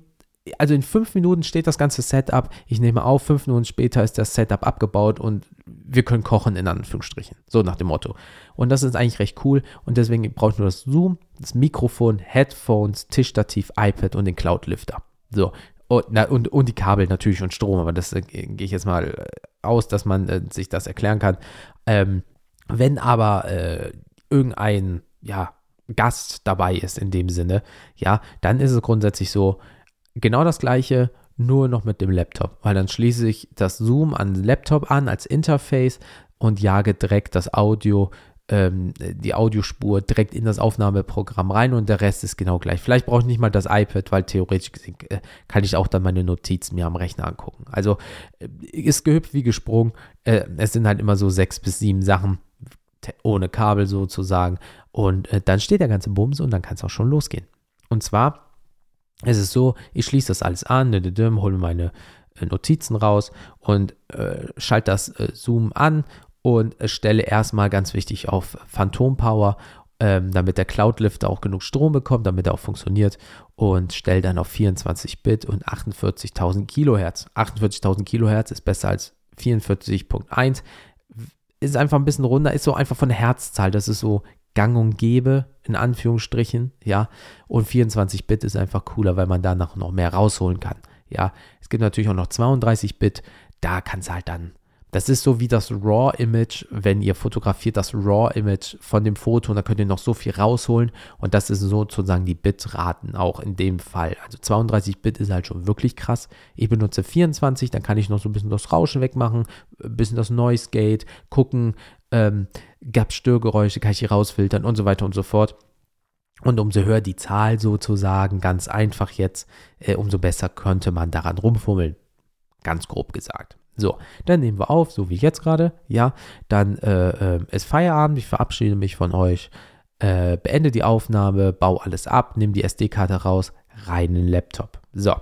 also in fünf Minuten steht das ganze Setup. Ich nehme auf, fünf Minuten später ist das Setup abgebaut und wir können kochen in Anführungsstrichen. So nach dem Motto. Und das ist eigentlich recht cool. Und deswegen brauche ich nur das Zoom, das Mikrofon, Headphones, Tischstativ, iPad und den Cloud-Lifter. So. Und, na, und, und die Kabel natürlich und Strom, aber das äh, gehe ich jetzt mal äh, aus, dass man äh, sich das erklären kann. Ähm, wenn aber äh, irgendein, ja, Gast dabei ist in dem Sinne, ja, dann ist es grundsätzlich so, genau das gleiche, nur noch mit dem Laptop, weil dann schließe ich das Zoom an den Laptop an als Interface und jage direkt das Audio, ähm, die Audiospur direkt in das Aufnahmeprogramm rein und der Rest ist genau gleich. Vielleicht brauche ich nicht mal das iPad, weil theoretisch äh, kann ich auch dann meine Notizen mir am Rechner angucken. Also äh, ist gehüpft wie gesprungen. Äh, es sind halt immer so sechs bis sieben Sachen ohne Kabel sozusagen und äh, dann steht der ganze Bums und dann kann es auch schon losgehen. Und zwar es ist so, ich schließe das alles an, hole meine äh, Notizen raus und äh, schalte das äh, Zoom an und stelle erstmal ganz wichtig auf Phantom Power, ähm, damit der Cloud-Lifter auch genug Strom bekommt, damit er auch funktioniert und stelle dann auf 24 Bit und 48.000 Kilohertz. 48.000 Kilohertz ist besser als 44.1. Ist einfach ein bisschen runder, ist so einfach von der Herzzahl, das ist so gang und gäbe, in Anführungsstrichen, ja. Und 24-Bit ist einfach cooler, weil man danach noch mehr rausholen kann. Ja, es gibt natürlich auch noch 32-Bit, da kann es halt dann das ist so wie das RAW-Image, wenn ihr fotografiert das RAW-Image von dem Foto und da könnt ihr noch so viel rausholen und das ist sozusagen die Bitraten auch in dem Fall. Also 32 Bit ist halt schon wirklich krass. Ich benutze 24, dann kann ich noch so ein bisschen das Rauschen wegmachen, ein bisschen das Noise Gate, gucken, ähm, gab es Störgeräusche, kann ich die rausfiltern und so weiter und so fort. Und umso höher die Zahl sozusagen, ganz einfach jetzt, äh, umso besser könnte man daran rumfummeln. Ganz grob gesagt. So, dann nehmen wir auf, so wie jetzt gerade. Ja, dann äh, äh, ist Feierabend. Ich verabschiede mich von euch. Äh, beende die Aufnahme, baue alles ab, nehme die SD-Karte raus, rein in den Laptop. So,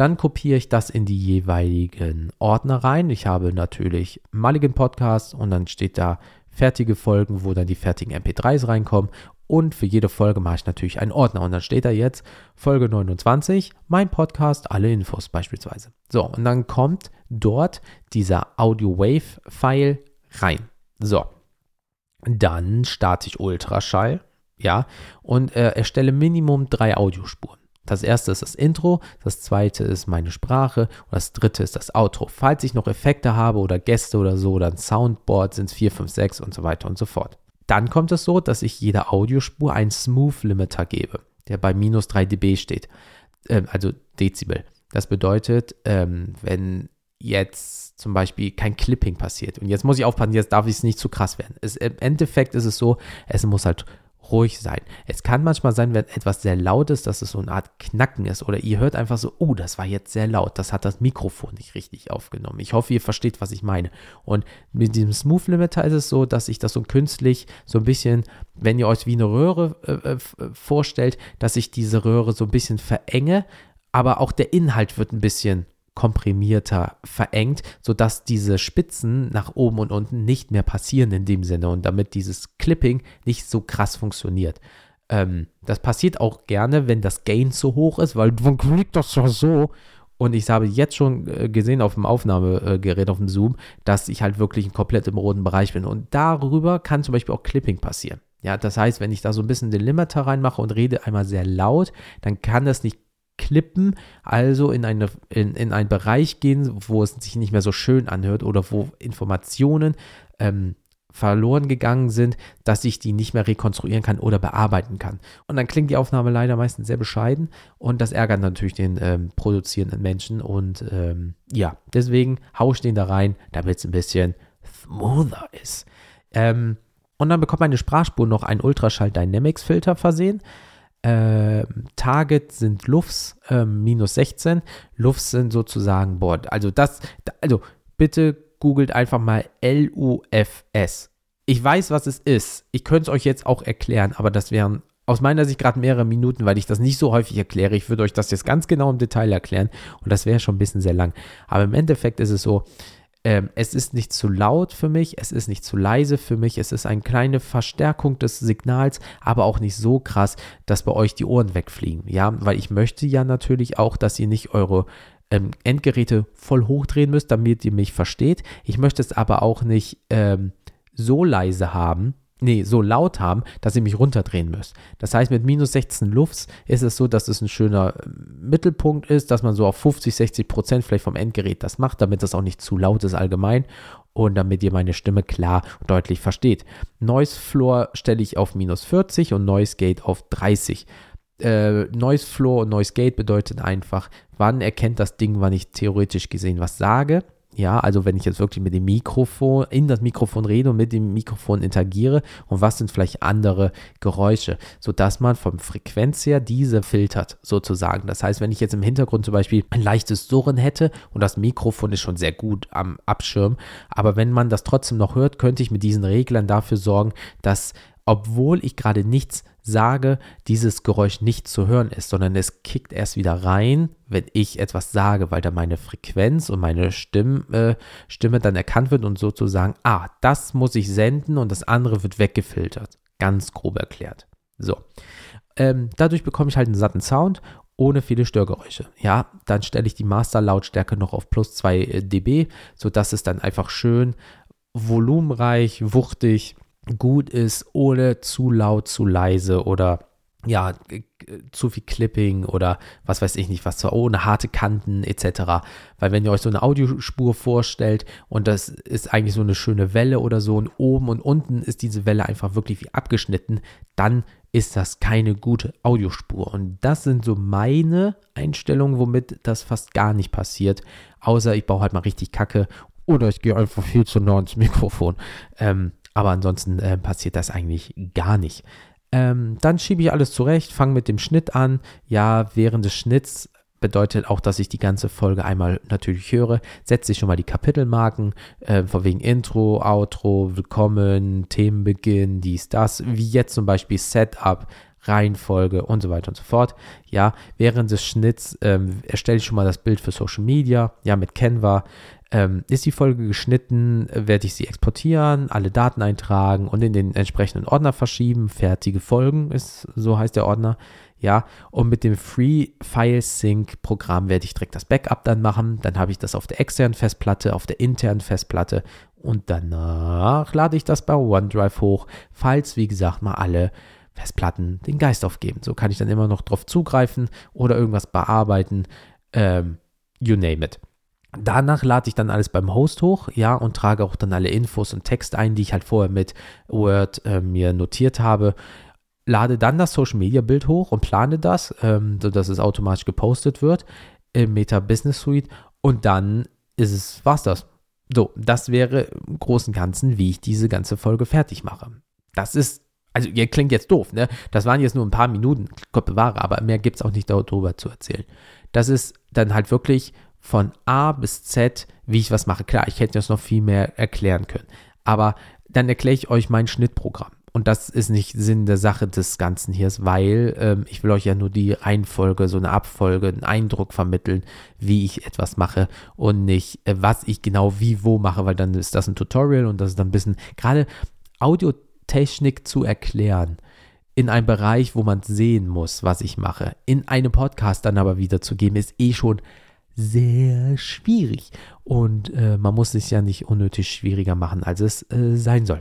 dann kopiere ich das in die jeweiligen Ordner rein. Ich habe natürlich Mulligan Podcast und dann steht da fertige Folgen, wo dann die fertigen MP3s reinkommen und für jede Folge mache ich natürlich einen Ordner. Und dann steht da jetzt Folge 29, mein Podcast, alle Infos beispielsweise. So, und dann kommt dort dieser Audio-Wave-File rein. So, dann starte ich Ultraschall, ja, und äh, erstelle Minimum drei Audiospuren. Das erste ist das Intro, das zweite ist meine Sprache und das dritte ist das Outro. Falls ich noch Effekte habe oder Gäste oder so oder ein Soundboard, sind es 4, 5, 6 und so weiter und so fort. Dann kommt es so, dass ich jeder Audiospur einen Smooth Limiter gebe, der bei minus 3 dB steht, äh, also Dezibel. Das bedeutet, ähm, wenn jetzt zum Beispiel kein Clipping passiert, und jetzt muss ich aufpassen, jetzt darf ich es nicht zu krass werden. Es, Im Endeffekt ist es so, es muss halt ruhig sein. Es kann manchmal sein, wenn etwas sehr laut ist, dass es so eine Art Knacken ist oder ihr hört einfach so, oh, das war jetzt sehr laut, das hat das Mikrofon nicht richtig aufgenommen. Ich hoffe, ihr versteht, was ich meine. Und mit diesem Smooth Limiter ist es so, dass ich das so künstlich so ein bisschen, wenn ihr euch wie eine Röhre äh, äh vorstellt, dass ich diese Röhre so ein bisschen verenge, aber auch der Inhalt wird ein bisschen komprimierter verengt, sodass diese Spitzen nach oben und unten nicht mehr passieren in dem Sinne und damit dieses Clipping nicht so krass funktioniert. Ähm, das passiert auch gerne, wenn das Gain zu hoch ist, weil man klickt das ja so. Und ich habe jetzt schon äh, gesehen auf dem Aufnahmegerät, auf dem Zoom, dass ich halt wirklich komplett im roten Bereich bin. Und darüber kann zum Beispiel auch Clipping passieren. Ja, das heißt, wenn ich da so ein bisschen den Limiter reinmache und rede einmal sehr laut, dann kann das nicht klippen, also in, eine, in, in einen Bereich gehen, wo es sich nicht mehr so schön anhört oder wo Informationen ähm, verloren gegangen sind, dass ich die nicht mehr rekonstruieren kann oder bearbeiten kann. Und dann klingt die Aufnahme leider meistens sehr bescheiden und das ärgert natürlich den ähm, produzierenden Menschen und ähm, ja, deswegen ich den da rein, damit es ein bisschen smoother ist. Ähm, und dann bekommt meine Sprachspur noch einen Ultraschall Dynamics Filter versehen. Äh, Target sind Lufts äh, minus 16. Lufts sind sozusagen, boah, also das, also bitte googelt einfach mal LUFS. Ich weiß, was es ist. Ich könnte es euch jetzt auch erklären, aber das wären aus meiner Sicht gerade mehrere Minuten, weil ich das nicht so häufig erkläre. Ich würde euch das jetzt ganz genau im Detail erklären und das wäre schon ein bisschen sehr lang. Aber im Endeffekt ist es so, ähm, es ist nicht zu laut für mich, es ist nicht zu leise für mich, es ist eine kleine Verstärkung des Signals, aber auch nicht so krass, dass bei euch die Ohren wegfliegen. Ja, weil ich möchte ja natürlich auch, dass ihr nicht eure ähm, Endgeräte voll hochdrehen müsst, damit ihr mich versteht. Ich möchte es aber auch nicht ähm, so leise haben, nee, so laut haben, dass ihr mich runterdrehen müsst. Das heißt, mit minus 16 Lufts ist es so, dass es ein schöner äh, Mittelpunkt ist, dass man so auf 50, 60 Prozent vielleicht vom Endgerät das macht, damit das auch nicht zu laut ist allgemein und damit ihr meine Stimme klar und deutlich versteht. Noise Floor stelle ich auf minus 40 und Noise Gate auf 30. Äh, Noise Floor und Noise Gate bedeutet einfach, wann erkennt das Ding, wann ich theoretisch gesehen was sage ja, also wenn ich jetzt wirklich mit dem Mikrofon, in das Mikrofon rede und mit dem Mikrofon interagiere und was sind vielleicht andere Geräusche, sodass man vom Frequenz her diese filtert sozusagen. Das heißt, wenn ich jetzt im Hintergrund zum Beispiel ein leichtes Surren hätte und das Mikrofon ist schon sehr gut am Abschirm, aber wenn man das trotzdem noch hört, könnte ich mit diesen Reglern dafür sorgen, dass obwohl ich gerade nichts sage, dieses Geräusch nicht zu hören ist, sondern es kickt erst wieder rein, wenn ich etwas sage, weil da meine Frequenz und meine Stimme, äh, Stimme dann erkannt wird und sozusagen, ah, das muss ich senden und das andere wird weggefiltert. Ganz grob erklärt. So. Ähm, dadurch bekomme ich halt einen satten Sound ohne viele Störgeräusche. Ja, dann stelle ich die Master-Lautstärke noch auf plus 2 äh, dB, sodass es dann einfach schön volumenreich, wuchtig gut ist, ohne zu laut, zu leise oder ja, zu viel Clipping oder was weiß ich nicht, was zwar ohne harte Kanten etc. Weil wenn ihr euch so eine Audiospur vorstellt und das ist eigentlich so eine schöne Welle oder so und oben und unten ist diese Welle einfach wirklich wie abgeschnitten, dann ist das keine gute Audiospur. Und das sind so meine Einstellungen, womit das fast gar nicht passiert. Außer ich baue halt mal richtig Kacke oder ich gehe einfach viel zu nah ins Mikrofon. Ähm, aber ansonsten äh, passiert das eigentlich gar nicht. Ähm, dann schiebe ich alles zurecht, fange mit dem Schnitt an. Ja, während des Schnitts bedeutet auch, dass ich die ganze Folge einmal natürlich höre, setze ich schon mal die Kapitelmarken, äh, von wegen Intro, Outro, Willkommen, Themenbeginn, dies, das, wie jetzt zum Beispiel Setup, Reihenfolge und so weiter und so fort. Ja, während des Schnitts ähm, erstelle ich schon mal das Bild für Social Media, ja, mit Canva, ähm, ist die Folge geschnitten, werde ich sie exportieren, alle Daten eintragen und in den entsprechenden Ordner verschieben. Fertige Folgen ist, so heißt der Ordner. Ja, und mit dem Free File Sync Programm werde ich direkt das Backup dann machen. Dann habe ich das auf der externen Festplatte, auf der internen Festplatte und danach lade ich das bei OneDrive hoch, falls, wie gesagt, mal alle Festplatten den Geist aufgeben. So kann ich dann immer noch drauf zugreifen oder irgendwas bearbeiten. Ähm, you name it. Danach lade ich dann alles beim Host hoch, ja, und trage auch dann alle Infos und Text ein, die ich halt vorher mit Word äh, mir notiert habe. Lade dann das Social Media Bild hoch und plane das, ähm, sodass es automatisch gepostet wird im Meta Business Suite und dann ist es, war's das. So, das wäre im Großen und Ganzen, wie ich diese ganze Folge fertig mache. Das ist, also ihr klingt jetzt doof, ne? Das waren jetzt nur ein paar Minuten, Gott bewahre, aber mehr gibt es auch nicht darüber zu erzählen. Das ist dann halt wirklich von A bis Z, wie ich was mache. Klar, ich hätte das noch viel mehr erklären können. Aber dann erkläre ich euch mein Schnittprogramm. Und das ist nicht Sinn der Sache des Ganzen hier, weil ähm, ich will euch ja nur die Reihenfolge, so eine Abfolge, einen Eindruck vermitteln, wie ich etwas mache und nicht, äh, was ich genau wie wo mache, weil dann ist das ein Tutorial und das ist dann ein bisschen, gerade Audiotechnik zu erklären in einem Bereich, wo man sehen muss, was ich mache, in einem Podcast dann aber wiederzugeben, ist eh schon sehr schwierig. Und äh, man muss es ja nicht unnötig schwieriger machen, als es äh, sein soll.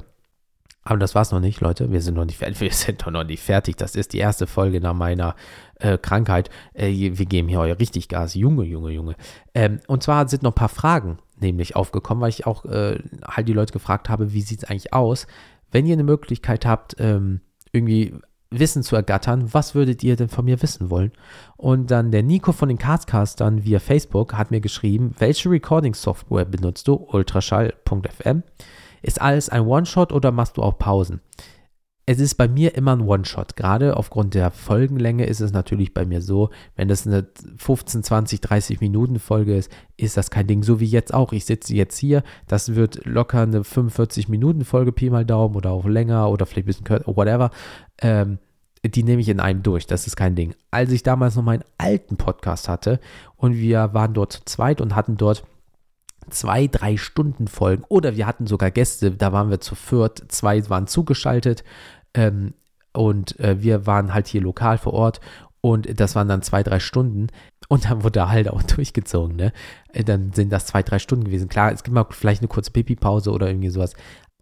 Aber das war's noch nicht, Leute. Wir sind noch nicht fertig. Wir sind doch noch nicht fertig. Das ist die erste Folge nach meiner äh, Krankheit. Äh, wir geben hier euer richtig Gas. Junge, Junge, Junge. Ähm, und zwar sind noch ein paar Fragen nämlich aufgekommen, weil ich auch halt die Leute gefragt habe, wie sieht es eigentlich aus, wenn ihr eine Möglichkeit habt, ähm, irgendwie Wissen zu ergattern. Was würdet ihr denn von mir wissen wollen? Und dann der Nico von den Castcastern via Facebook hat mir geschrieben, welche Recording-Software benutzt du? Ultraschall.fm. Ist alles ein One-Shot oder machst du auch Pausen? Es ist bei mir immer ein One-Shot. Gerade aufgrund der Folgenlänge ist es natürlich bei mir so, wenn das eine 15, 20, 30 Minuten Folge ist, ist das kein Ding. So wie jetzt auch. Ich sitze jetzt hier, das wird locker eine 45 Minuten Folge, Pi mal Daumen oder auch länger oder vielleicht ein bisschen kürzer, whatever. Ähm, die nehme ich in einem durch, das ist kein Ding. Als ich damals noch meinen alten Podcast hatte und wir waren dort zu zweit und hatten dort zwei, drei Stunden Folgen oder wir hatten sogar Gäste, da waren wir zu viert, zwei waren zugeschaltet ähm, und äh, wir waren halt hier lokal vor Ort und das waren dann zwei, drei Stunden und dann wurde halt auch durchgezogen, ne? Äh, dann sind das zwei, drei Stunden gewesen. Klar, es gibt mal vielleicht eine kurze Pipi-Pause oder irgendwie sowas,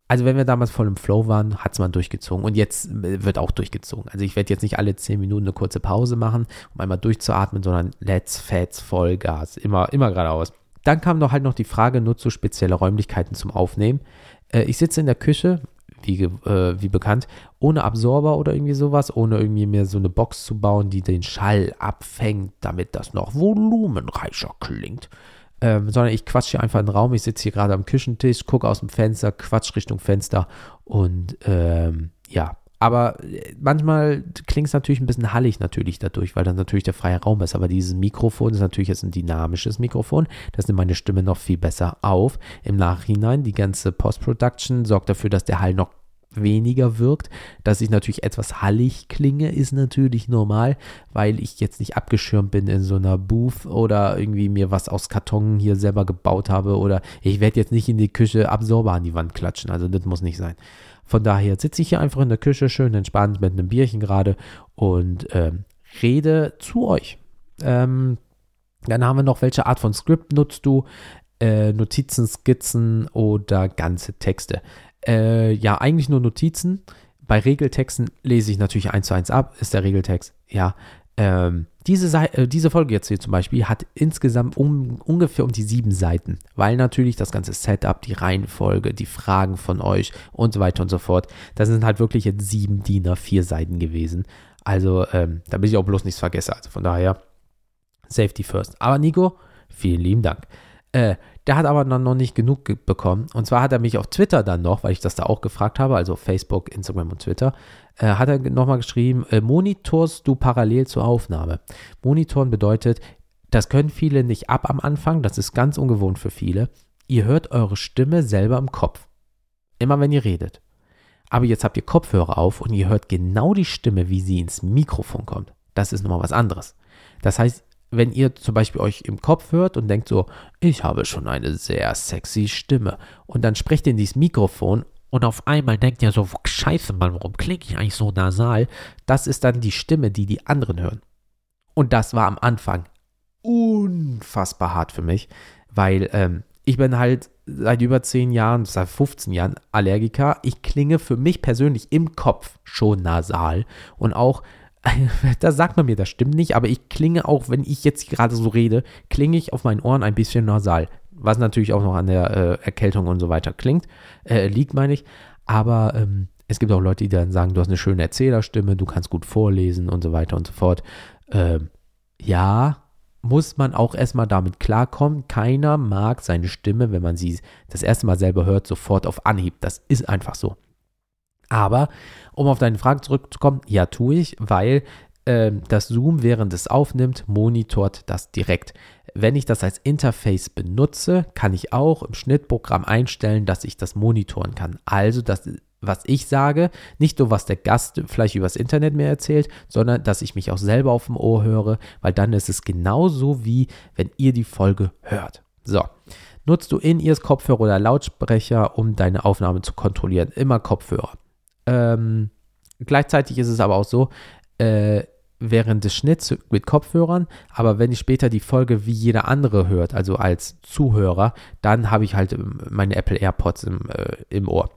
also wenn wir damals voll im Flow waren, hat es man durchgezogen und jetzt äh, wird auch durchgezogen. Also ich werde jetzt nicht alle 10 Minuten eine kurze Pause machen, um einmal durchzuatmen, sondern let's fats Vollgas, immer, immer geradeaus. Dann kam noch halt noch die Frage, nutzt du spezielle Räumlichkeiten zum Aufnehmen? Äh, ich sitze in der Küche, wie, äh, wie bekannt, ohne Absorber oder irgendwie sowas, ohne irgendwie mir so eine Box zu bauen, die den Schall abfängt, damit das noch volumenreicher klingt ähm, sondern ich quatsche hier einfach in den Raum. Ich sitze hier gerade am Küchentisch, gucke aus dem Fenster, quatsch Richtung Fenster und ähm, ja. Aber äh, manchmal klingt es natürlich ein bisschen hallig natürlich dadurch, weil dann natürlich der freie Raum ist. Aber dieses Mikrofon ist natürlich jetzt ein dynamisches Mikrofon. Das nimmt meine Stimme noch viel besser auf. Im Nachhinein, die ganze Post-Production sorgt dafür, dass der Hall noch weniger wirkt. Dass ich natürlich etwas hallig klinge, ist natürlich normal, weil ich jetzt nicht abgeschirmt bin in so einer Booth oder irgendwie mir was aus Karton hier selber gebaut habe oder ich werde jetzt nicht in die Küche Absorber an die Wand klatschen. Also das muss nicht sein. Von daher sitze ich hier einfach in der Küche schön entspannt mit einem Bierchen gerade und ähm, rede zu euch. Ähm, dann haben wir noch, welche Art von Skript nutzt du? Äh, Notizen, Skizzen oder ganze Texte. Äh, ja, eigentlich nur Notizen. Bei Regeltexten lese ich natürlich eins zu eins ab, ist der Regeltext. Ja, ähm, diese, Seite, äh, diese Folge jetzt hier zum Beispiel hat insgesamt um, ungefähr um die sieben Seiten, weil natürlich das ganze Setup, die Reihenfolge, die Fragen von euch und so weiter und so fort, das sind halt wirklich jetzt sieben DIN vier Seiten gewesen. Also, ähm, damit ich auch bloß nichts vergesse. Also von daher, Safety first. Aber Nico, vielen lieben Dank. Äh, der hat aber dann noch nicht genug bekommen. Und zwar hat er mich auf Twitter dann noch, weil ich das da auch gefragt habe, also Facebook, Instagram und Twitter, äh, hat er nochmal geschrieben, äh, monitorst du parallel zur Aufnahme. Monitoren bedeutet, das können viele nicht ab am Anfang, das ist ganz ungewohnt für viele. Ihr hört eure Stimme selber im Kopf. Immer wenn ihr redet. Aber jetzt habt ihr Kopfhörer auf und ihr hört genau die Stimme, wie sie ins Mikrofon kommt. Das ist nochmal was anderes. Das heißt, wenn ihr zum Beispiel euch im Kopf hört und denkt so, ich habe schon eine sehr sexy Stimme und dann sprecht ihr in dieses Mikrofon und auf einmal denkt ihr so, scheiße Mann, warum klinge ich eigentlich so nasal? Das ist dann die Stimme, die die anderen hören. Und das war am Anfang unfassbar hart für mich, weil ähm, ich bin halt seit über 10 Jahren, seit 15 Jahren Allergiker. Ich klinge für mich persönlich im Kopf schon nasal und auch da sagt man mir, das stimmt nicht, aber ich klinge auch, wenn ich jetzt gerade so rede, klinge ich auf meinen Ohren ein bisschen nasal. Was natürlich auch noch an der äh, Erkältung und so weiter klingt, äh, liegt, meine ich. Aber ähm, es gibt auch Leute, die dann sagen, du hast eine schöne Erzählerstimme, du kannst gut vorlesen und so weiter und so fort. Ähm, ja, muss man auch erstmal damit klarkommen. Keiner mag seine Stimme, wenn man sie das erste Mal selber hört, sofort auf Anhieb. Das ist einfach so. Aber um auf deine Frage zurückzukommen, ja, tue ich, weil äh, das Zoom, während es aufnimmt, monitort das direkt. Wenn ich das als Interface benutze, kann ich auch im Schnittprogramm einstellen, dass ich das monitoren kann. Also, das, was ich sage, nicht nur, was der Gast vielleicht übers Internet mir erzählt, sondern dass ich mich auch selber auf dem Ohr höre, weil dann ist es genauso wie wenn ihr die Folge hört. So. Nutzt du In-Ears Kopfhörer oder Lautsprecher, um deine Aufnahme zu kontrollieren? Immer Kopfhörer. Ähm, gleichzeitig ist es aber auch so, äh, während des Schnitts mit Kopfhörern, aber wenn ich später die Folge wie jeder andere hört, also als Zuhörer, dann habe ich halt ähm, meine Apple AirPods im, äh, im Ohr.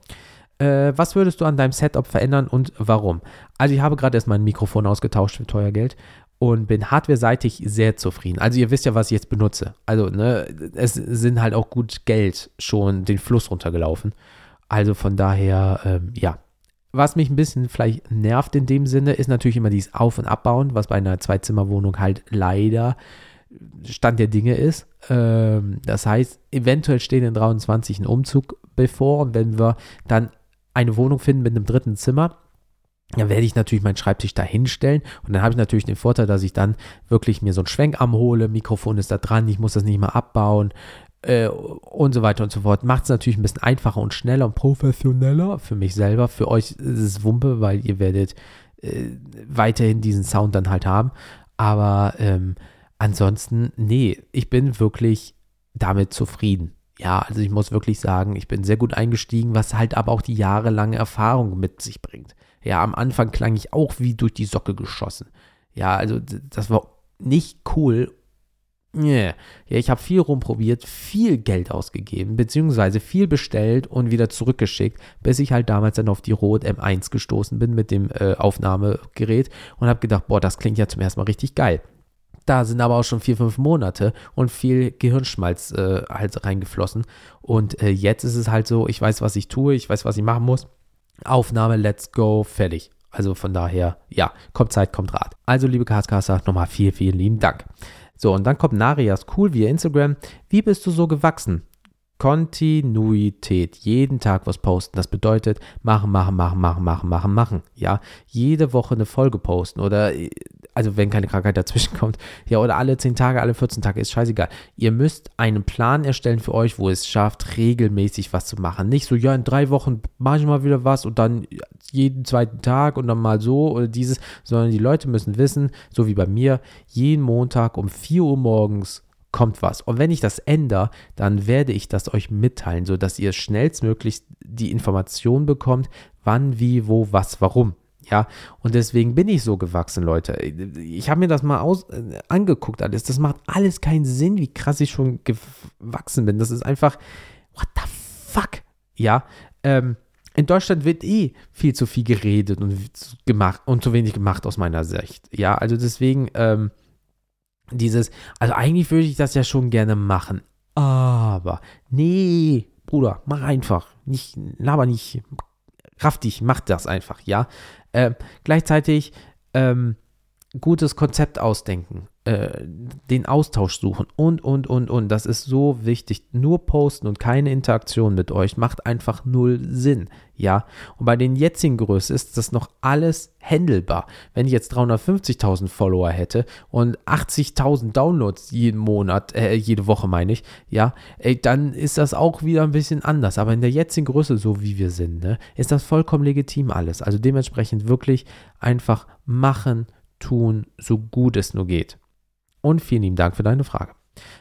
Äh, was würdest du an deinem Setup verändern und warum? Also ich habe gerade erst mein Mikrofon ausgetauscht für teuer Geld und bin hardware-seitig sehr zufrieden. Also ihr wisst ja, was ich jetzt benutze. Also ne, es sind halt auch gut Geld schon den Fluss runtergelaufen. Also von daher, ähm, ja, was mich ein bisschen vielleicht nervt in dem Sinne, ist natürlich immer dieses Auf- und Abbauen, was bei einer Zweizimmerwohnung halt leider Stand der Dinge ist. Ähm, das heißt, eventuell steht in 23 ein Umzug bevor und wenn wir dann eine Wohnung finden mit einem dritten Zimmer, dann werde ich natürlich meinen Schreibtisch da hinstellen und dann habe ich natürlich den Vorteil, dass ich dann wirklich mir so einen Schwenkarm hole, Mikrofon ist da dran, ich muss das nicht mehr abbauen, äh, und so weiter und so fort. Macht es natürlich ein bisschen einfacher und schneller und professioneller für mich selber. Für euch ist es Wumpe, weil ihr werdet äh, weiterhin diesen Sound dann halt haben. Aber ähm, ansonsten, nee, ich bin wirklich damit zufrieden. Ja, also ich muss wirklich sagen, ich bin sehr gut eingestiegen, was halt aber auch die jahrelange Erfahrung mit sich bringt. Ja, am Anfang klang ich auch wie durch die Socke geschossen. Ja, also das war nicht cool Yeah. Ja, ich habe viel rumprobiert, viel Geld ausgegeben, beziehungsweise viel bestellt und wieder zurückgeschickt, bis ich halt damals dann auf die Rode M1 gestoßen bin mit dem äh, Aufnahmegerät und habe gedacht, boah, das klingt ja zum ersten Mal richtig geil. Da sind aber auch schon vier, fünf Monate und viel Gehirnschmalz äh, halt reingeflossen. Und äh, jetzt ist es halt so, ich weiß, was ich tue, ich weiß, was ich machen muss. Aufnahme, let's go, fertig. Also von daher, ja, kommt Zeit, kommt Rat. Also, liebe Castcaster, nochmal vielen, vielen lieben Dank. So, und dann kommt Narias cool via Instagram. Wie bist du so gewachsen? Kontinuität, jeden Tag was posten. Das bedeutet machen, machen, machen, machen, machen, machen, machen. Ja, jede Woche eine Folge posten oder also wenn keine Krankheit dazwischen kommt, ja, oder alle 10 Tage, alle 14 Tage, ist scheißegal. Ihr müsst einen Plan erstellen für euch, wo es schafft, regelmäßig was zu machen. Nicht so, ja, in drei Wochen mache ich mal wieder was und dann jeden zweiten Tag und dann mal so oder dieses, sondern die Leute müssen wissen, so wie bei mir, jeden Montag um 4 Uhr morgens kommt was. Und wenn ich das ändere, dann werde ich das euch mitteilen, sodass ihr schnellstmöglich die Information bekommt, wann, wie, wo, was, warum. Ja, und deswegen bin ich so gewachsen, Leute. Ich habe mir das mal aus, äh, angeguckt alles. Das macht alles keinen Sinn, wie krass ich schon gewachsen bin. Das ist einfach, what the fuck? Ja, ähm, in Deutschland wird eh viel zu viel geredet und gemacht und zu wenig gemacht aus meiner Sicht. Ja, also deswegen ähm, dieses, also eigentlich würde ich das ja schon gerne machen, aber nee, Bruder, mach einfach, nicht, laber nicht, raff dich, mach das einfach, ja. Äh, gleichzeitig ähm, gutes Konzept ausdenken, äh, den Austausch suchen und, und, und, und. Das ist so wichtig. Nur posten und keine Interaktion mit euch macht einfach null Sinn. Ja, und bei den jetzigen Größen ist das noch alles händelbar. Wenn ich jetzt 350.000 Follower hätte und 80.000 Downloads jeden Monat, äh, jede Woche meine ich, ja, ey, dann ist das auch wieder ein bisschen anders. Aber in der jetzigen Größe, so wie wir sind, ne, ist das vollkommen legitim alles. Also dementsprechend wirklich einfach machen, tun, so gut es nur geht. Und vielen lieben Dank für deine Frage.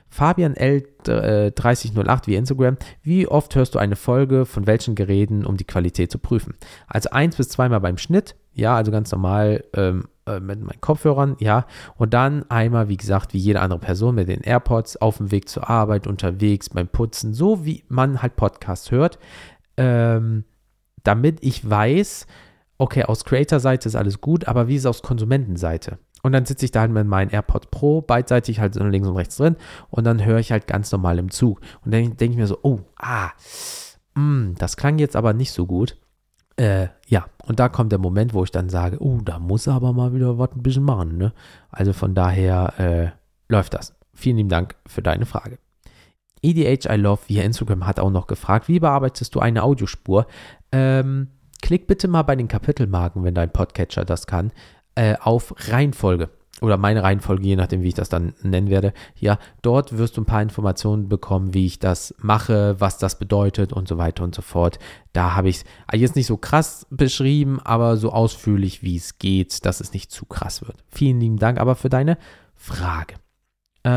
Fabian L3008 wie Instagram. Wie oft hörst du eine Folge von welchen Geräten, um die Qualität zu prüfen? Also eins bis zweimal beim Schnitt, ja, also ganz normal ähm, äh, mit meinen Kopfhörern, ja. Und dann einmal, wie gesagt, wie jede andere Person mit den AirPods auf dem Weg zur Arbeit, unterwegs, beim Putzen, so wie man halt Podcasts hört, ähm, damit ich weiß, okay, aus Creator-Seite ist alles gut, aber wie ist es aus Konsumentenseite? Und dann sitze ich da halt mit meinen AirPods Pro beidseitig halt so links und rechts drin und dann höre ich halt ganz normal im Zug. Und dann denke ich mir so, oh, ah, mh, mm, das klang jetzt aber nicht so gut. Äh, ja, und da kommt der Moment, wo ich dann sage, oh, da muss er aber mal wieder was ein bisschen machen, ne? Also von daher äh, läuft das. Vielen lieben Dank für deine Frage. EDH I Love via Instagram hat auch noch gefragt, wie bearbeitest du eine Audiospur? Ähm, klick bitte mal bei den Kapitelmarken, wenn dein Podcatcher das kann, äh, auf Reihenfolge oder meine Reihenfolge, je nachdem, wie ich das dann nennen werde. Ja, dort wirst du ein paar Informationen bekommen, wie ich das mache, was das bedeutet und so weiter und so fort. Da habe ich es jetzt nicht so krass beschrieben, aber so ausführlich, wie es geht, dass es nicht zu krass wird. Vielen lieben Dank aber für deine Frage. Äh,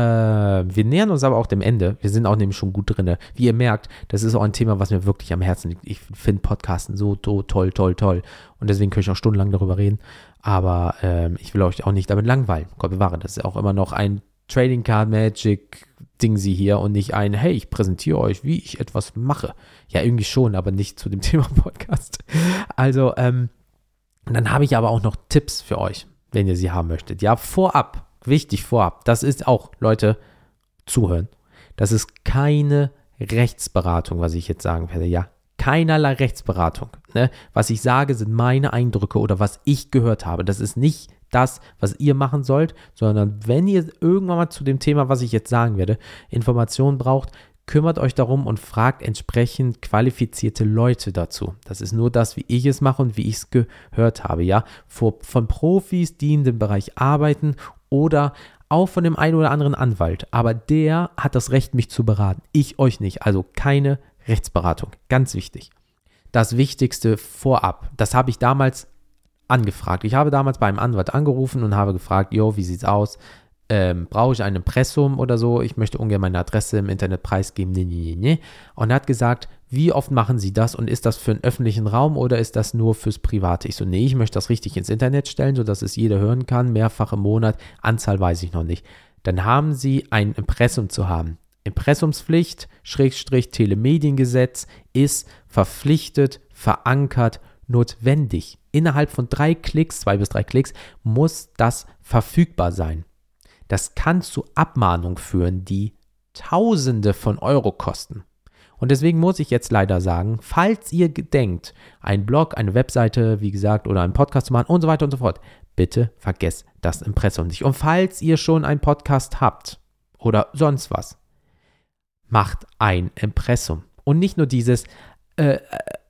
wir nähern uns aber auch dem Ende. Wir sind auch nämlich schon gut drin. Wie ihr merkt, das ist auch ein Thema, was mir wirklich am Herzen liegt. Ich finde Podcasten so toll, toll, toll. Und deswegen könnte ich auch stundenlang darüber reden. Aber ähm, ich will euch auch nicht damit langweilen. Gott bewahre, das ist auch immer noch ein Trading Card Magic Ding sie hier und nicht ein, hey, ich präsentiere euch, wie ich etwas mache. Ja, irgendwie schon, aber nicht zu dem Thema Podcast. Also, ähm, dann habe ich aber auch noch Tipps für euch, wenn ihr sie haben möchtet. Ja, vorab, wichtig vorab, das ist auch, Leute, zuhören. Das ist keine Rechtsberatung, was ich jetzt sagen werde. Ja, keinerlei Rechtsberatung. Ne? Was ich sage, sind meine Eindrücke oder was ich gehört habe. Das ist nicht das, was ihr machen sollt, sondern wenn ihr irgendwann mal zu dem Thema, was ich jetzt sagen werde, Informationen braucht, kümmert euch darum und fragt entsprechend qualifizierte Leute dazu. Das ist nur das, wie ich es mache und wie ich es gehört habe, ja. von Profis, die in dem Bereich arbeiten oder auch von dem einen oder anderen Anwalt. Aber der hat das Recht, mich zu beraten. Ich euch nicht. Also keine Rechtsberatung, ganz wichtig. Das Wichtigste vorab, das habe ich damals angefragt. Ich habe damals bei einem Anwalt angerufen und habe gefragt, jo, wie sieht's aus? Ähm, brauche ich ein Impressum oder so? Ich möchte ungern meine Adresse im Internet preisgeben. Nee, nee, nee. Und er hat gesagt, wie oft machen Sie das und ist das für einen öffentlichen Raum oder ist das nur fürs Private? Ich so, nee, ich möchte das richtig ins Internet stellen, sodass es jeder hören kann, mehrfach im Monat. Anzahl weiß ich noch nicht. Dann haben Sie ein Impressum zu haben. Impressumspflicht, Schrägstrich Telemediengesetz ist verpflichtet, verankert, notwendig. Innerhalb von drei Klicks, zwei bis drei Klicks, muss das verfügbar sein. Das kann zu Abmahnungen führen, die Tausende von Euro kosten. Und deswegen muss ich jetzt leider sagen, falls ihr gedenkt, einen Blog, eine Webseite, wie gesagt, oder einen Podcast zu machen und so weiter und so fort, bitte vergesst das Impressum nicht. Und falls ihr schon einen Podcast habt oder sonst was, macht ein Impressum. Und nicht nur dieses äh, äh,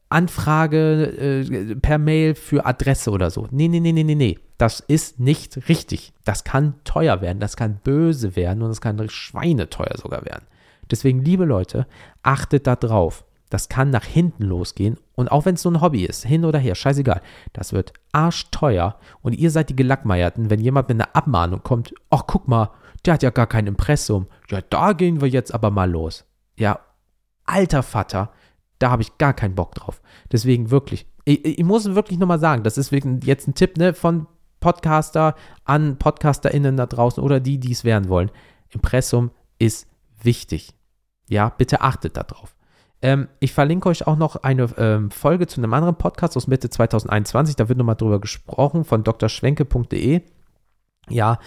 Anfrage äh, per Mail für Adresse oder so. Nee, nee, nee, nee, nee, nee. Das ist nicht richtig. Das kann teuer werden, das kann böse werden und das kann schweineteuer sogar werden. Deswegen, liebe Leute, achtet da drauf. Das kann nach hinten losgehen. Und auch wenn es so ein Hobby ist, hin oder her, scheißegal, das wird arschteuer. Und ihr seid die Gelackmeierten, wenn jemand mit einer Abmahnung kommt, ach guck mal, der hat ja gar kein Impressum. Ja, da gehen wir jetzt aber mal los. Ja, alter Vater, da habe ich gar keinen Bock drauf. Deswegen wirklich, ich, ich muss wirklich nochmal sagen, das ist jetzt ein Tipp ne, von Podcaster an PodcasterInnen da draußen oder die, die es werden wollen. Impressum ist wichtig. Ja, bitte achtet darauf. Ähm, ich verlinke euch auch noch eine ähm, Folge zu einem anderen Podcast aus Mitte 2021. Da wird nochmal drüber gesprochen von drschwenke.de. Ja,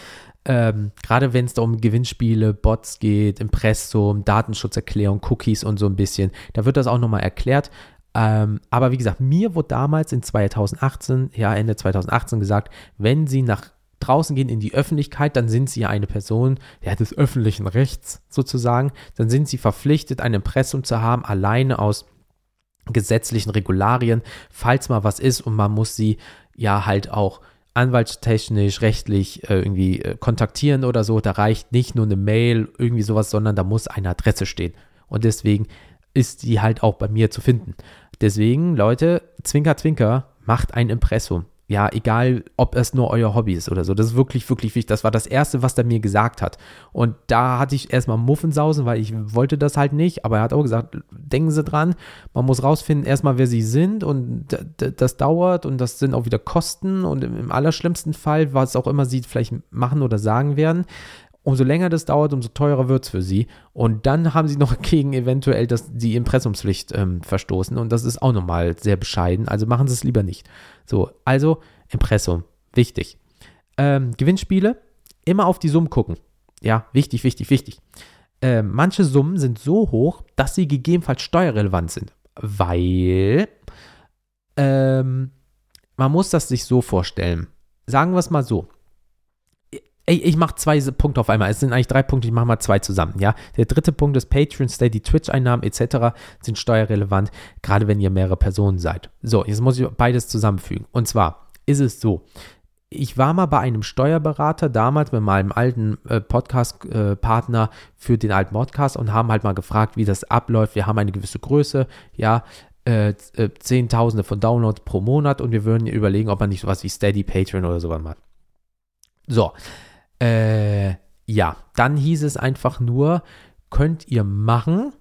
ähm, gerade wenn es da um Gewinnspiele, Bots geht, Impressum, Datenschutzerklärung, Cookies und so ein bisschen, da wird das auch nochmal erklärt. Ähm, aber wie gesagt, mir wurde damals in 2018, ja Ende 2018 gesagt, wenn Sie nach draußen gehen in die Öffentlichkeit, dann sind Sie ja eine Person ja, des öffentlichen Rechts sozusagen. Dann sind Sie verpflichtet, ein Impressum zu haben, alleine aus gesetzlichen Regularien, falls mal was ist und man muss sie ja halt auch anwaltstechnisch, rechtlich äh, irgendwie äh, kontaktieren oder so. Da reicht nicht nur eine Mail, irgendwie sowas, sondern da muss eine Adresse stehen. Und deswegen ist die halt auch bei mir zu finden. Deswegen, Leute, Zwinker, Zwinker, macht ein Impressum ja, egal, ob es nur euer Hobby ist oder so. Das ist wirklich, wirklich wichtig. Das war das Erste, was er mir gesagt hat. Und da hatte ich erstmal Muffensausen, weil ich wollte das halt nicht. Aber er hat auch gesagt, denken Sie dran, man muss rausfinden erstmal, wer Sie sind. Und das dauert und das sind auch wieder Kosten. Und im allerschlimmsten Fall, was auch immer Sie vielleicht machen oder sagen werden, umso länger das dauert, umso teurer wird es für sie. Und dann haben sie noch gegen eventuell das, die Impressumspflicht ähm, verstoßen. Und das ist auch nochmal sehr bescheiden. Also machen sie es lieber nicht. So, also Impressum, wichtig. Ähm, Gewinnspiele, immer auf die Summen gucken. Ja, wichtig, wichtig, wichtig. Äh, manche Summen sind so hoch, dass sie gegebenenfalls steuerrelevant sind, weil ähm, man muss das sich so vorstellen. Sagen wir es mal so. Ich, ich mache zwei Punkte auf einmal. Es sind eigentlich drei Punkte, ich mache mal zwei zusammen. Ja, der dritte Punkt ist Patreon, Steady, Twitch-Einnahmen etc. sind steuerrelevant, gerade wenn ihr mehrere Personen seid. So, jetzt muss ich beides zusammenfügen. Und zwar ist es so. Ich war mal bei einem Steuerberater damals mit meinem alten äh, Podcast-Partner äh, für den alten Podcast und haben halt mal gefragt, wie das abläuft. Wir haben eine gewisse Größe, ja, äh, äh, Zehntausende von Downloads pro Monat und wir würden überlegen, ob man nicht sowas wie Steady, Patreon oder sowas macht. So, äh, ja, dann hieß es einfach nur, könnt ihr machen,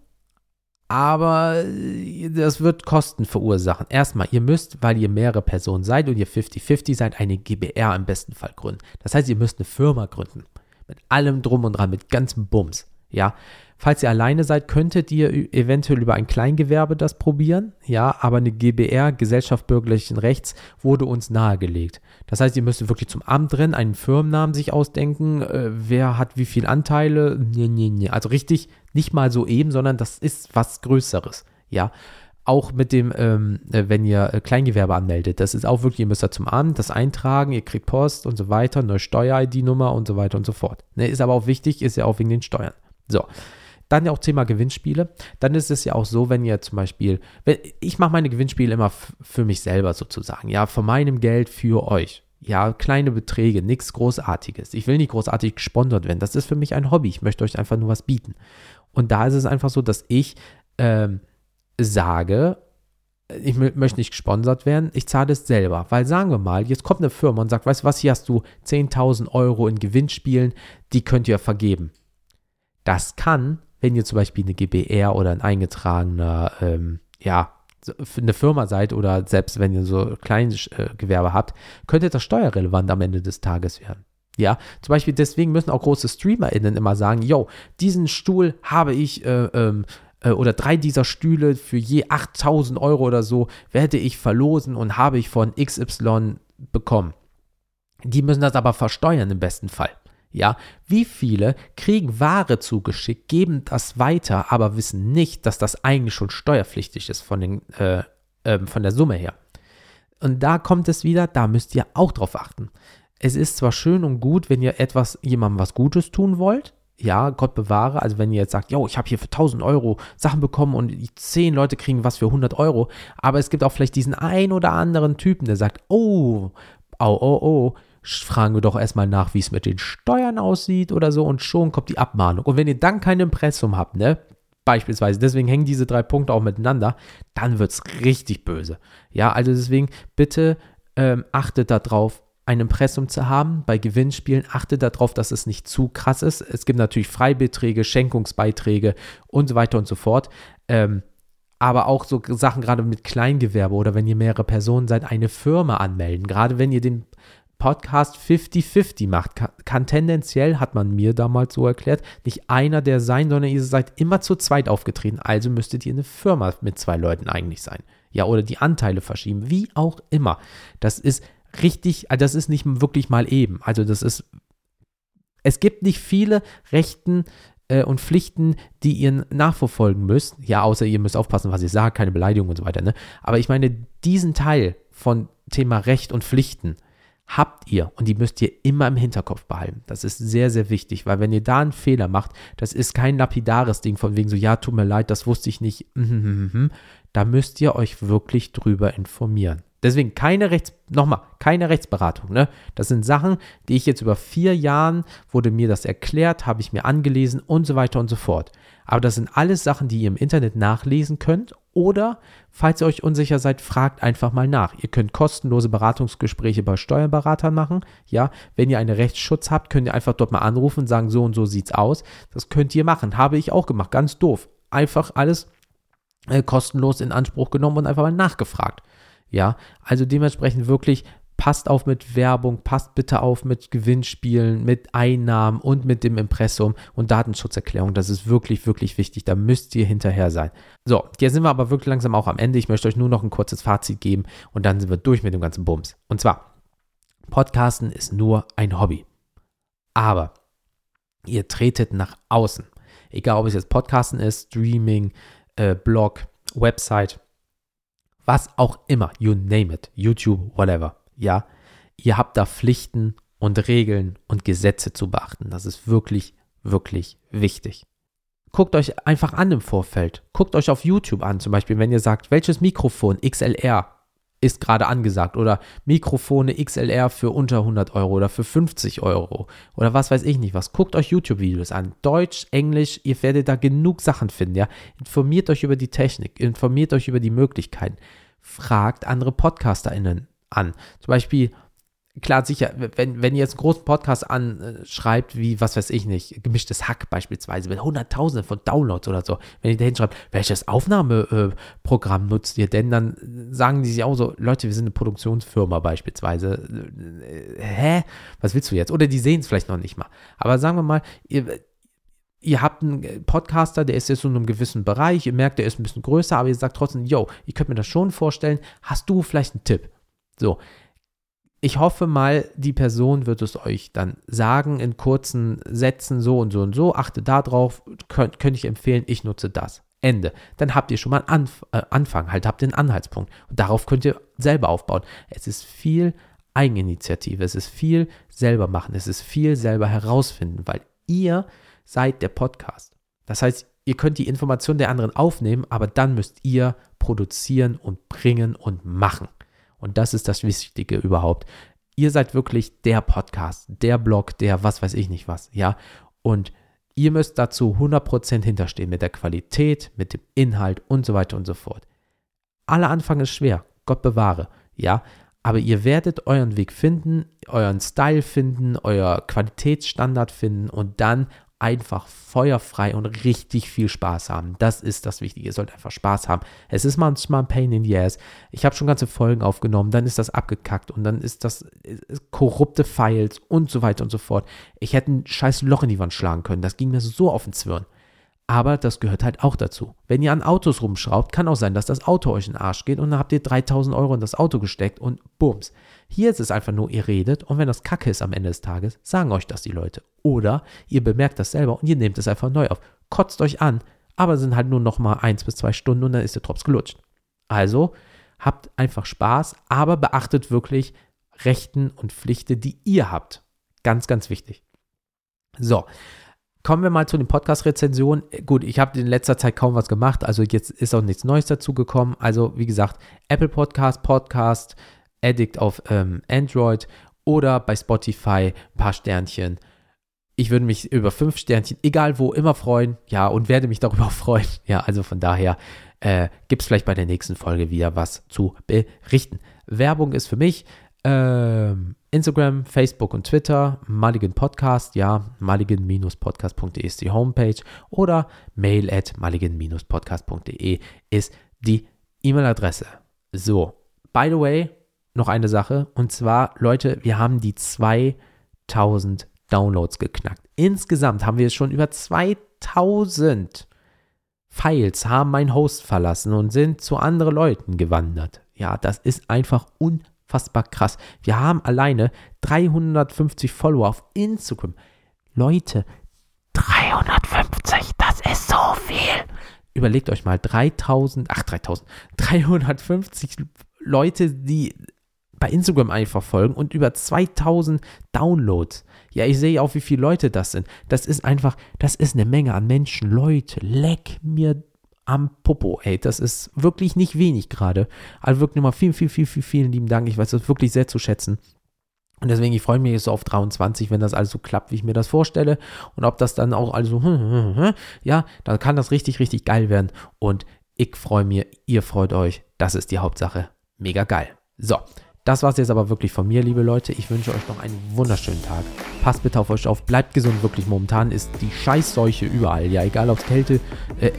aber äh, das wird Kosten verursachen. Erstmal, ihr müsst, weil ihr mehrere Personen seid und ihr 50-50 seid, eine GBR im besten Fall gründen. Das heißt, ihr müsst eine Firma gründen. Mit allem drum und dran, mit ganzem Bums. Ja, Falls ihr alleine seid, könntet ihr eventuell über ein Kleingewerbe das probieren. Ja, aber eine GBR, Gesellschaft bürgerlichen Rechts, wurde uns nahegelegt. Das heißt, ihr müsst wirklich zum Amt rennen, einen Firmennamen sich ausdenken, äh, wer hat wie viele Anteile. Nee, nee, nee. Also richtig, nicht mal so eben, sondern das ist was Größeres. Ja, auch mit dem, ähm, äh, wenn ihr äh, Kleingewerbe anmeldet, das ist auch wirklich, ihr müsst da zum Amt, das eintragen, ihr kriegt Post und so weiter, neue Steuer-ID-Nummer und so weiter und so fort. Ne, ist aber auch wichtig, ist ja auch wegen den Steuern. So, dann ja auch Thema Gewinnspiele. Dann ist es ja auch so, wenn ihr zum Beispiel, wenn, ich mache meine Gewinnspiele immer für mich selber sozusagen, ja, von meinem Geld für euch. Ja, kleine Beträge, nichts Großartiges. Ich will nicht großartig gesponsert werden. Das ist für mich ein Hobby. Ich möchte euch einfach nur was bieten. Und da ist es einfach so, dass ich ähm, sage, ich möchte nicht gesponsert werden, ich zahle es selber. Weil sagen wir mal, jetzt kommt eine Firma und sagt, weißt du was, hier hast du 10.000 Euro in Gewinnspielen, die könnt ihr vergeben. Das kann wenn ihr zum Beispiel eine GBR oder ein eingetragener, ähm, ja, eine Firma seid oder selbst wenn ihr so Kleingewerbe äh, habt, könnte das steuerrelevant am Ende des Tages werden. Ja, zum Beispiel deswegen müssen auch große StreamerInnen immer sagen, yo, diesen Stuhl habe ich, äh, ähm, äh, oder drei dieser Stühle für je 8000 Euro oder so werde ich verlosen und habe ich von XY bekommen. Die müssen das aber versteuern im besten Fall. Ja, wie viele kriegen Ware zugeschickt, geben das weiter, aber wissen nicht, dass das eigentlich schon steuerpflichtig ist von, den, äh, äh, von der Summe her. Und da kommt es wieder, da müsst ihr auch drauf achten. Es ist zwar schön und gut, wenn ihr etwas, jemandem was Gutes tun wollt, ja, Gott bewahre, also wenn ihr jetzt sagt, yo, ich habe hier für 1000 Euro Sachen bekommen und 10 Leute kriegen was für 100 Euro, aber es gibt auch vielleicht diesen ein oder anderen Typen, der sagt, oh, oh, oh, oh, fragen wir doch erstmal nach, wie es mit den Steuern aussieht oder so und schon kommt die Abmahnung. Und wenn ihr dann kein Impressum habt, ne, beispielsweise, deswegen hängen diese drei Punkte auch miteinander, dann wird es richtig böse. Ja, also deswegen bitte ähm, achtet darauf, ein Impressum zu haben. Bei Gewinnspielen achtet darauf, dass es nicht zu krass ist. Es gibt natürlich Freibeträge, Schenkungsbeiträge und so weiter und so fort. Ähm, aber auch so Sachen gerade mit Kleingewerbe oder wenn ihr mehrere Personen seid, eine Firma anmelden. Gerade wenn ihr den Podcast 50-50 macht. Kann, kann, tendenziell, hat man mir damals so erklärt, nicht einer der sein, sondern ihr seid immer zu zweit aufgetreten. Also müsstet ihr eine Firma mit zwei Leuten eigentlich sein. Ja, oder die Anteile verschieben. Wie auch immer. Das ist richtig, also das ist nicht wirklich mal eben. Also das ist, es gibt nicht viele Rechten äh, und Pflichten, die ihr nachverfolgen müsst. Ja, außer ihr müsst aufpassen, was ihr sagt, keine Beleidigung und so weiter. Ne? Aber ich meine, diesen Teil von Thema Recht und Pflichten, habt ihr und die müsst ihr immer im Hinterkopf behalten. Das ist sehr, sehr wichtig, weil wenn ihr da einen Fehler macht, das ist kein lapidares Ding von wegen so, ja, tut mir leid, das wusste ich nicht. Da müsst ihr euch wirklich drüber informieren. Deswegen keine Rechts, nochmal, keine Rechtsberatung. Ne? Das sind Sachen, die ich jetzt über vier Jahren, wurde mir das erklärt, habe ich mir angelesen und so weiter und so fort. Aber das sind alles Sachen, die ihr im Internet nachlesen könnt oder, falls ihr euch unsicher seid, fragt einfach mal nach. Ihr könnt kostenlose Beratungsgespräche bei Steuerberatern machen. Ja, wenn ihr einen Rechtsschutz habt, könnt ihr einfach dort mal anrufen und sagen, so und so sieht's aus. Das könnt ihr machen. Habe ich auch gemacht. Ganz doof. Einfach alles äh, kostenlos in Anspruch genommen und einfach mal nachgefragt. Ja, also dementsprechend wirklich passt auf mit Werbung, passt bitte auf mit Gewinnspielen, mit Einnahmen und mit dem Impressum und Datenschutzerklärung. Das ist wirklich, wirklich wichtig. Da müsst ihr hinterher sein. So, jetzt sind wir aber wirklich langsam auch am Ende. Ich möchte euch nur noch ein kurzes Fazit geben und dann sind wir durch mit dem ganzen Bums. Und zwar, Podcasten ist nur ein Hobby. Aber ihr tretet nach außen. Egal, ob es jetzt Podcasten ist, Streaming, äh, Blog, Website, was auch immer, you name it, YouTube, whatever, ja, ihr habt da Pflichten und Regeln und Gesetze zu beachten. Das ist wirklich, wirklich wichtig. Guckt euch einfach an im Vorfeld. Guckt euch auf YouTube an, zum Beispiel, wenn ihr sagt, welches Mikrofon XLR ist gerade angesagt oder Mikrofone XLR für unter 100 Euro oder für 50 Euro oder was weiß ich nicht was. Guckt euch YouTube-Videos an. Deutsch, Englisch, ihr werdet da genug Sachen finden, ja. Informiert euch über die Technik, informiert euch über die Möglichkeiten. Fragt andere PodcasterInnen an. Zum Beispiel, klar, sicher, wenn, wenn ihr jetzt einen großen Podcast anschreibt, wie, was weiß ich nicht, gemischtes Hack beispielsweise, mit Hunderttausenden von Downloads oder so, wenn ihr da hinschreibt, welches Aufnahmeprogramm nutzt ihr denn, dann sagen die sich auch so, Leute, wir sind eine Produktionsfirma beispielsweise. Hä? Was willst du jetzt? Oder die sehen es vielleicht noch nicht mal. Aber sagen wir mal, ihr, ihr habt einen Podcaster, der ist jetzt in einem gewissen Bereich, ihr merkt, der ist ein bisschen größer, aber ihr sagt trotzdem, yo, ich könnte mir das schon vorstellen, hast du vielleicht einen Tipp? So, ich hoffe mal, die Person wird es euch dann sagen in kurzen Sätzen so und so und so. Achte darauf, könnt, könnte ich empfehlen, ich nutze das. Ende. Dann habt ihr schon mal einen Anf äh, Anfang, halt habt den Anhaltspunkt. Und darauf könnt ihr selber aufbauen. Es ist viel Eigeninitiative, es ist viel selber machen, es ist viel selber herausfinden, weil ihr seid der Podcast. Das heißt, ihr könnt die Informationen der anderen aufnehmen, aber dann müsst ihr produzieren und bringen und machen. Und das ist das Wichtige überhaupt. Ihr seid wirklich der Podcast, der Blog, der was weiß ich nicht was, ja. Und ihr müsst dazu 100% hinterstehen mit der Qualität, mit dem Inhalt und so weiter und so fort. Aller Anfang ist schwer, Gott bewahre, ja. Aber ihr werdet euren Weg finden, euren Style finden, euer Qualitätsstandard finden und dann einfach feuerfrei und richtig viel Spaß haben. Das ist das Wichtige. Ihr sollt einfach Spaß haben. Es ist manchmal ein Pain in the Ass. Ich habe schon ganze Folgen aufgenommen, dann ist das abgekackt und dann ist das ist korrupte Files und so weiter und so fort. Ich hätte ein scheiß Loch in die Wand schlagen können. Das ging mir so auf den Zwirn. Aber das gehört halt auch dazu. Wenn ihr an Autos rumschraubt, kann auch sein, dass das Auto euch in den Arsch geht und dann habt ihr 3000 Euro in das Auto gesteckt und bums. Hier ist es einfach nur, ihr redet und wenn das Kacke ist am Ende des Tages, sagen euch das die Leute. Oder ihr bemerkt das selber und ihr nehmt es einfach neu auf. Kotzt euch an, aber sind halt nur noch mal eins bis zwei Stunden und dann ist der Drops gelutscht. Also habt einfach Spaß, aber beachtet wirklich Rechten und Pflichten, die ihr habt. Ganz, ganz wichtig. So, Kommen wir mal zu den Podcast-Rezensionen. Gut, ich habe in letzter Zeit kaum was gemacht, also jetzt ist auch nichts Neues dazu gekommen. Also, wie gesagt, Apple Podcast, Podcast, Addict auf ähm, Android oder bei Spotify ein paar Sternchen. Ich würde mich über fünf Sternchen, egal wo, immer freuen. Ja, und werde mich darüber freuen. Ja, also von daher äh, gibt es vielleicht bei der nächsten Folge wieder was zu berichten. Werbung ist für mich ähm, Instagram, Facebook und Twitter, Mulligan Podcast, ja, mulligan-podcast.de ist die Homepage oder mail at mulligan-podcast.de ist die E-Mail-Adresse. So, by the way, noch eine Sache. Und zwar, Leute, wir haben die 2000 Downloads geknackt. Insgesamt haben wir schon über 2000 Files haben meinen Host verlassen und sind zu anderen Leuten gewandert. Ja, das ist einfach unfassbar krass. Wir haben alleine 350 Follower auf Instagram. Leute, 350, das ist so viel. Überlegt euch mal, 3000, ach 3000, 350 Leute, die bei Instagram einfach folgen und über 2000 Downloads. Ja, ich sehe auch, wie viele Leute das sind. Das ist einfach, das ist eine Menge an Menschen. Leute, leck mir am Popo, ey. Das ist wirklich nicht wenig gerade. Also wirklich nochmal vielen, vielen, vielen, vielen, vielen lieben Dank. Ich weiß das wirklich sehr zu schätzen. Und deswegen, ich freue mich jetzt so auf 23, wenn das alles so klappt, wie ich mir das vorstelle. Und ob das dann auch also, ja, dann kann das richtig, richtig geil werden. Und ich freue mich, ihr freut euch. Das ist die Hauptsache. Mega geil. So, das war es jetzt aber wirklich von mir, liebe Leute. Ich wünsche euch noch einen wunderschönen Tag. Passt bitte auf euch auf, bleibt gesund, wirklich. Momentan ist die Scheißseuche überall. Ja, egal ob es Kälte, äh,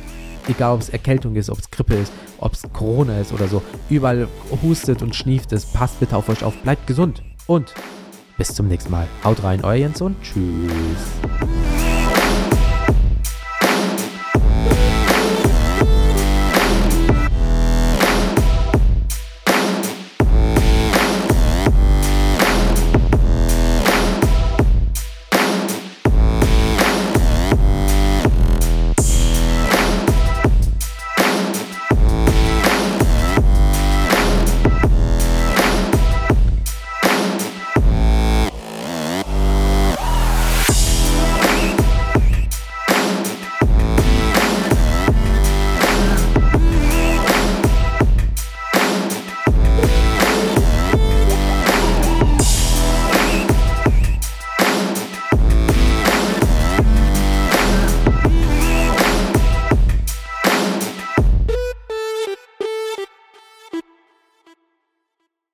egal ob es Erkältung ist, ob es Grippe ist, ob es Corona ist oder so. Überall hustet und schnieft es. Passt bitte auf euch auf, bleibt gesund. Und bis zum nächsten Mal. Haut rein, euer Jens und tschüss.